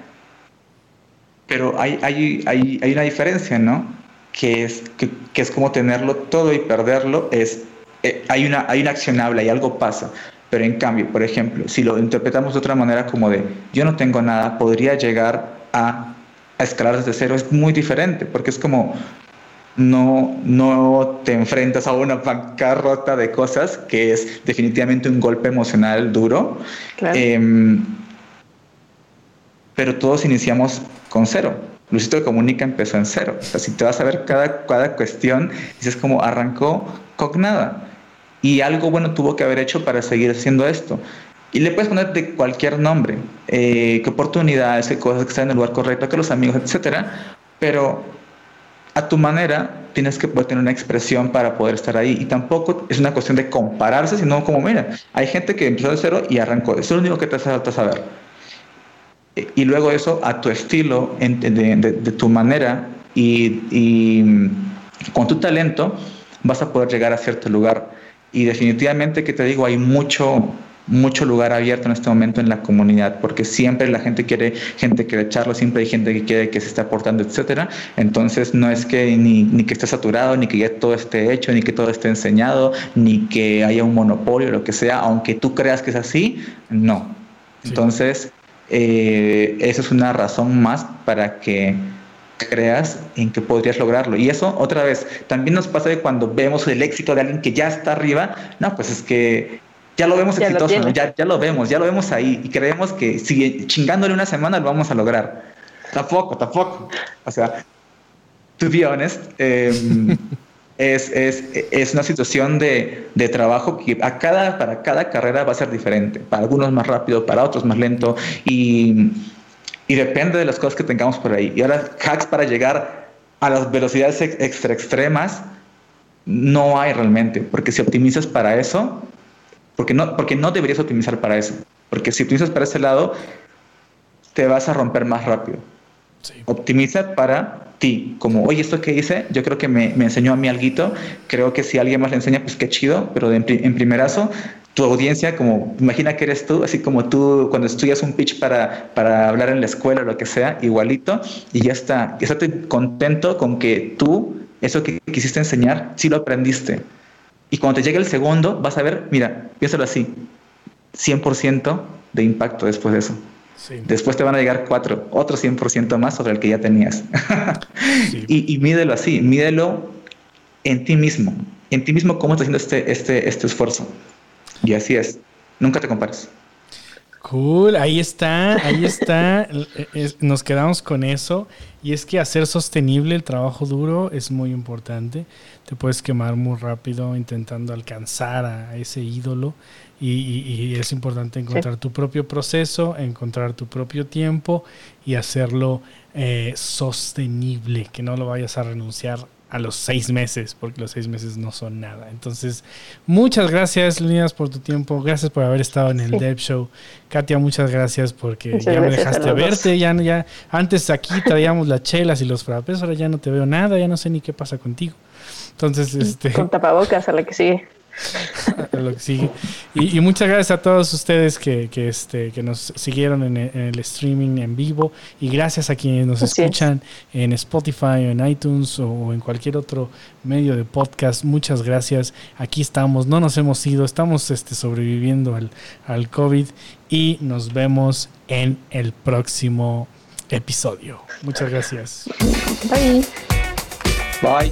Pero hay, hay, hay, hay una diferencia, ¿no? que es, que, es como tenerlo todo y perderlo, es, eh, hay, una, hay una accionable, hay algo pasa. Pero en cambio, por ejemplo, si lo interpretamos de otra manera como de yo no tengo nada, podría llegar a, a escalar desde cero, es muy diferente, porque es como no, no te enfrentas a una bancarrota de cosas, que es definitivamente un golpe emocional duro. Em, pero todos iniciamos con cero. Luisito Comunica empezó en cero. O sea, si te vas a ver cada, cada cuestión, dices como arrancó con nada. Y algo bueno tuvo que haber hecho para seguir haciendo esto. Y le puedes poner de cualquier nombre, eh, qué oportunidades, qué cosas que están en el lugar correcto, que los amigos, etcétera. Pero a tu manera tienes que poder tener una expresión para poder estar ahí. Y tampoco es una cuestión de compararse, sino como, mira, hay gente que empezó de cero y arrancó. Eso es lo único que te hace falta saber. Y luego eso a tu estilo, de, tu manera y con tu talento, vas a poder llegar a cierto lugar. Y definitivamente que te digo, hay mucho, mucho lugar abierto en este momento en la comunidad, porque siempre la gente quiere, gente quiere echarlo, siempre hay gente que quiere que se esté aportando, etcétera. Entonces no es que ni, ni, que esté saturado, ni que ya todo esté hecho, ni que todo esté enseñado, ni que haya un monopolio, lo que sea, aunque tú creas que es así, no. Entonces, eh, esa es una razón más para que creas en que podrías lograrlo. Y eso, otra vez, también nos pasa de cuando vemos el éxito de alguien que ya está arriba, no, pues es que ya lo vemos exitoso, ya, ya, lo vemos, ya lo vemos ahí y creemos que si chingándole una semana lo vamos a lograr. Tampoco, tampoco. O sea, to be honest, em, (laughs) es, es, es, una situación de, de, trabajo que a cada, para cada carrera va a ser diferente. Para algunos más rápido, para otros más lento y, y depende de las cosas que tengamos por ahí. Y ahora hacks para llegar a las velocidades extra extremas no hay realmente, porque si optimizas para eso, porque no, porque no deberías optimizar para eso. Porque si optimizas para ese lado, te vas a romper más rápido. Optimiza para ti, como, oye, esto que hice, yo creo que me, me, enseñó a mí algo, creo que si alguien más le enseña, pues qué chido, pero en, en primerazo, tu audiencia, como, imagina que eres tú, así como tú cuando estudias un pitch para, para hablar en la escuela o lo que sea, igualito, y ya está, estate contento con que tú, eso que quisiste enseñar, sí lo aprendiste y cuando te llegue el segundo, vas a ver, mira, piénsalo así, 100% de impacto después de eso. Después te van a llegar cuatro, otro 100% más sobre el que ya tenías. (laughs) y, y, mídelo así, mídelo en ti mismo. En ti mismo, cómo estás haciendo este, este, este esfuerzo. Y así es. Nunca te compares. Cool, ahí está, ahí está. Nos quedamos con eso. Y es que hacer sostenible el trabajo duro es muy importante. Te puedes quemar muy rápido intentando alcanzar a ese ídolo. Y, es importante encontrar tu propio proceso, encontrar tu propio tiempo y hacerlo eh, sostenible, que no lo vayas a renunciar a los seis meses, porque los seis meses no son nada. Entonces, muchas gracias, Lunias, por tu tiempo. Gracias por haber estado en el Dev Show. Katia, muchas gracias porque ya me dejaste verte. Ya, ya, antes aquí traíamos las chelas y los frappés, ahora ya no te veo nada, ya no sé ni qué pasa contigo. Entonces, este. Con tapabocas a la que sigue. (laughs) lo que sigue. Y, muchas gracias a todos ustedes que, que, este, que nos siguieron en el, streaming en vivo y gracias a quienes nos escuchan en Spotify o en iTunes o en cualquier otro medio de podcast. Muchas gracias. Aquí estamos, no nos hemos ido, estamos este, sobreviviendo al, al COVID y nos vemos en el próximo episodio. Muchas gracias. Bye. Bye.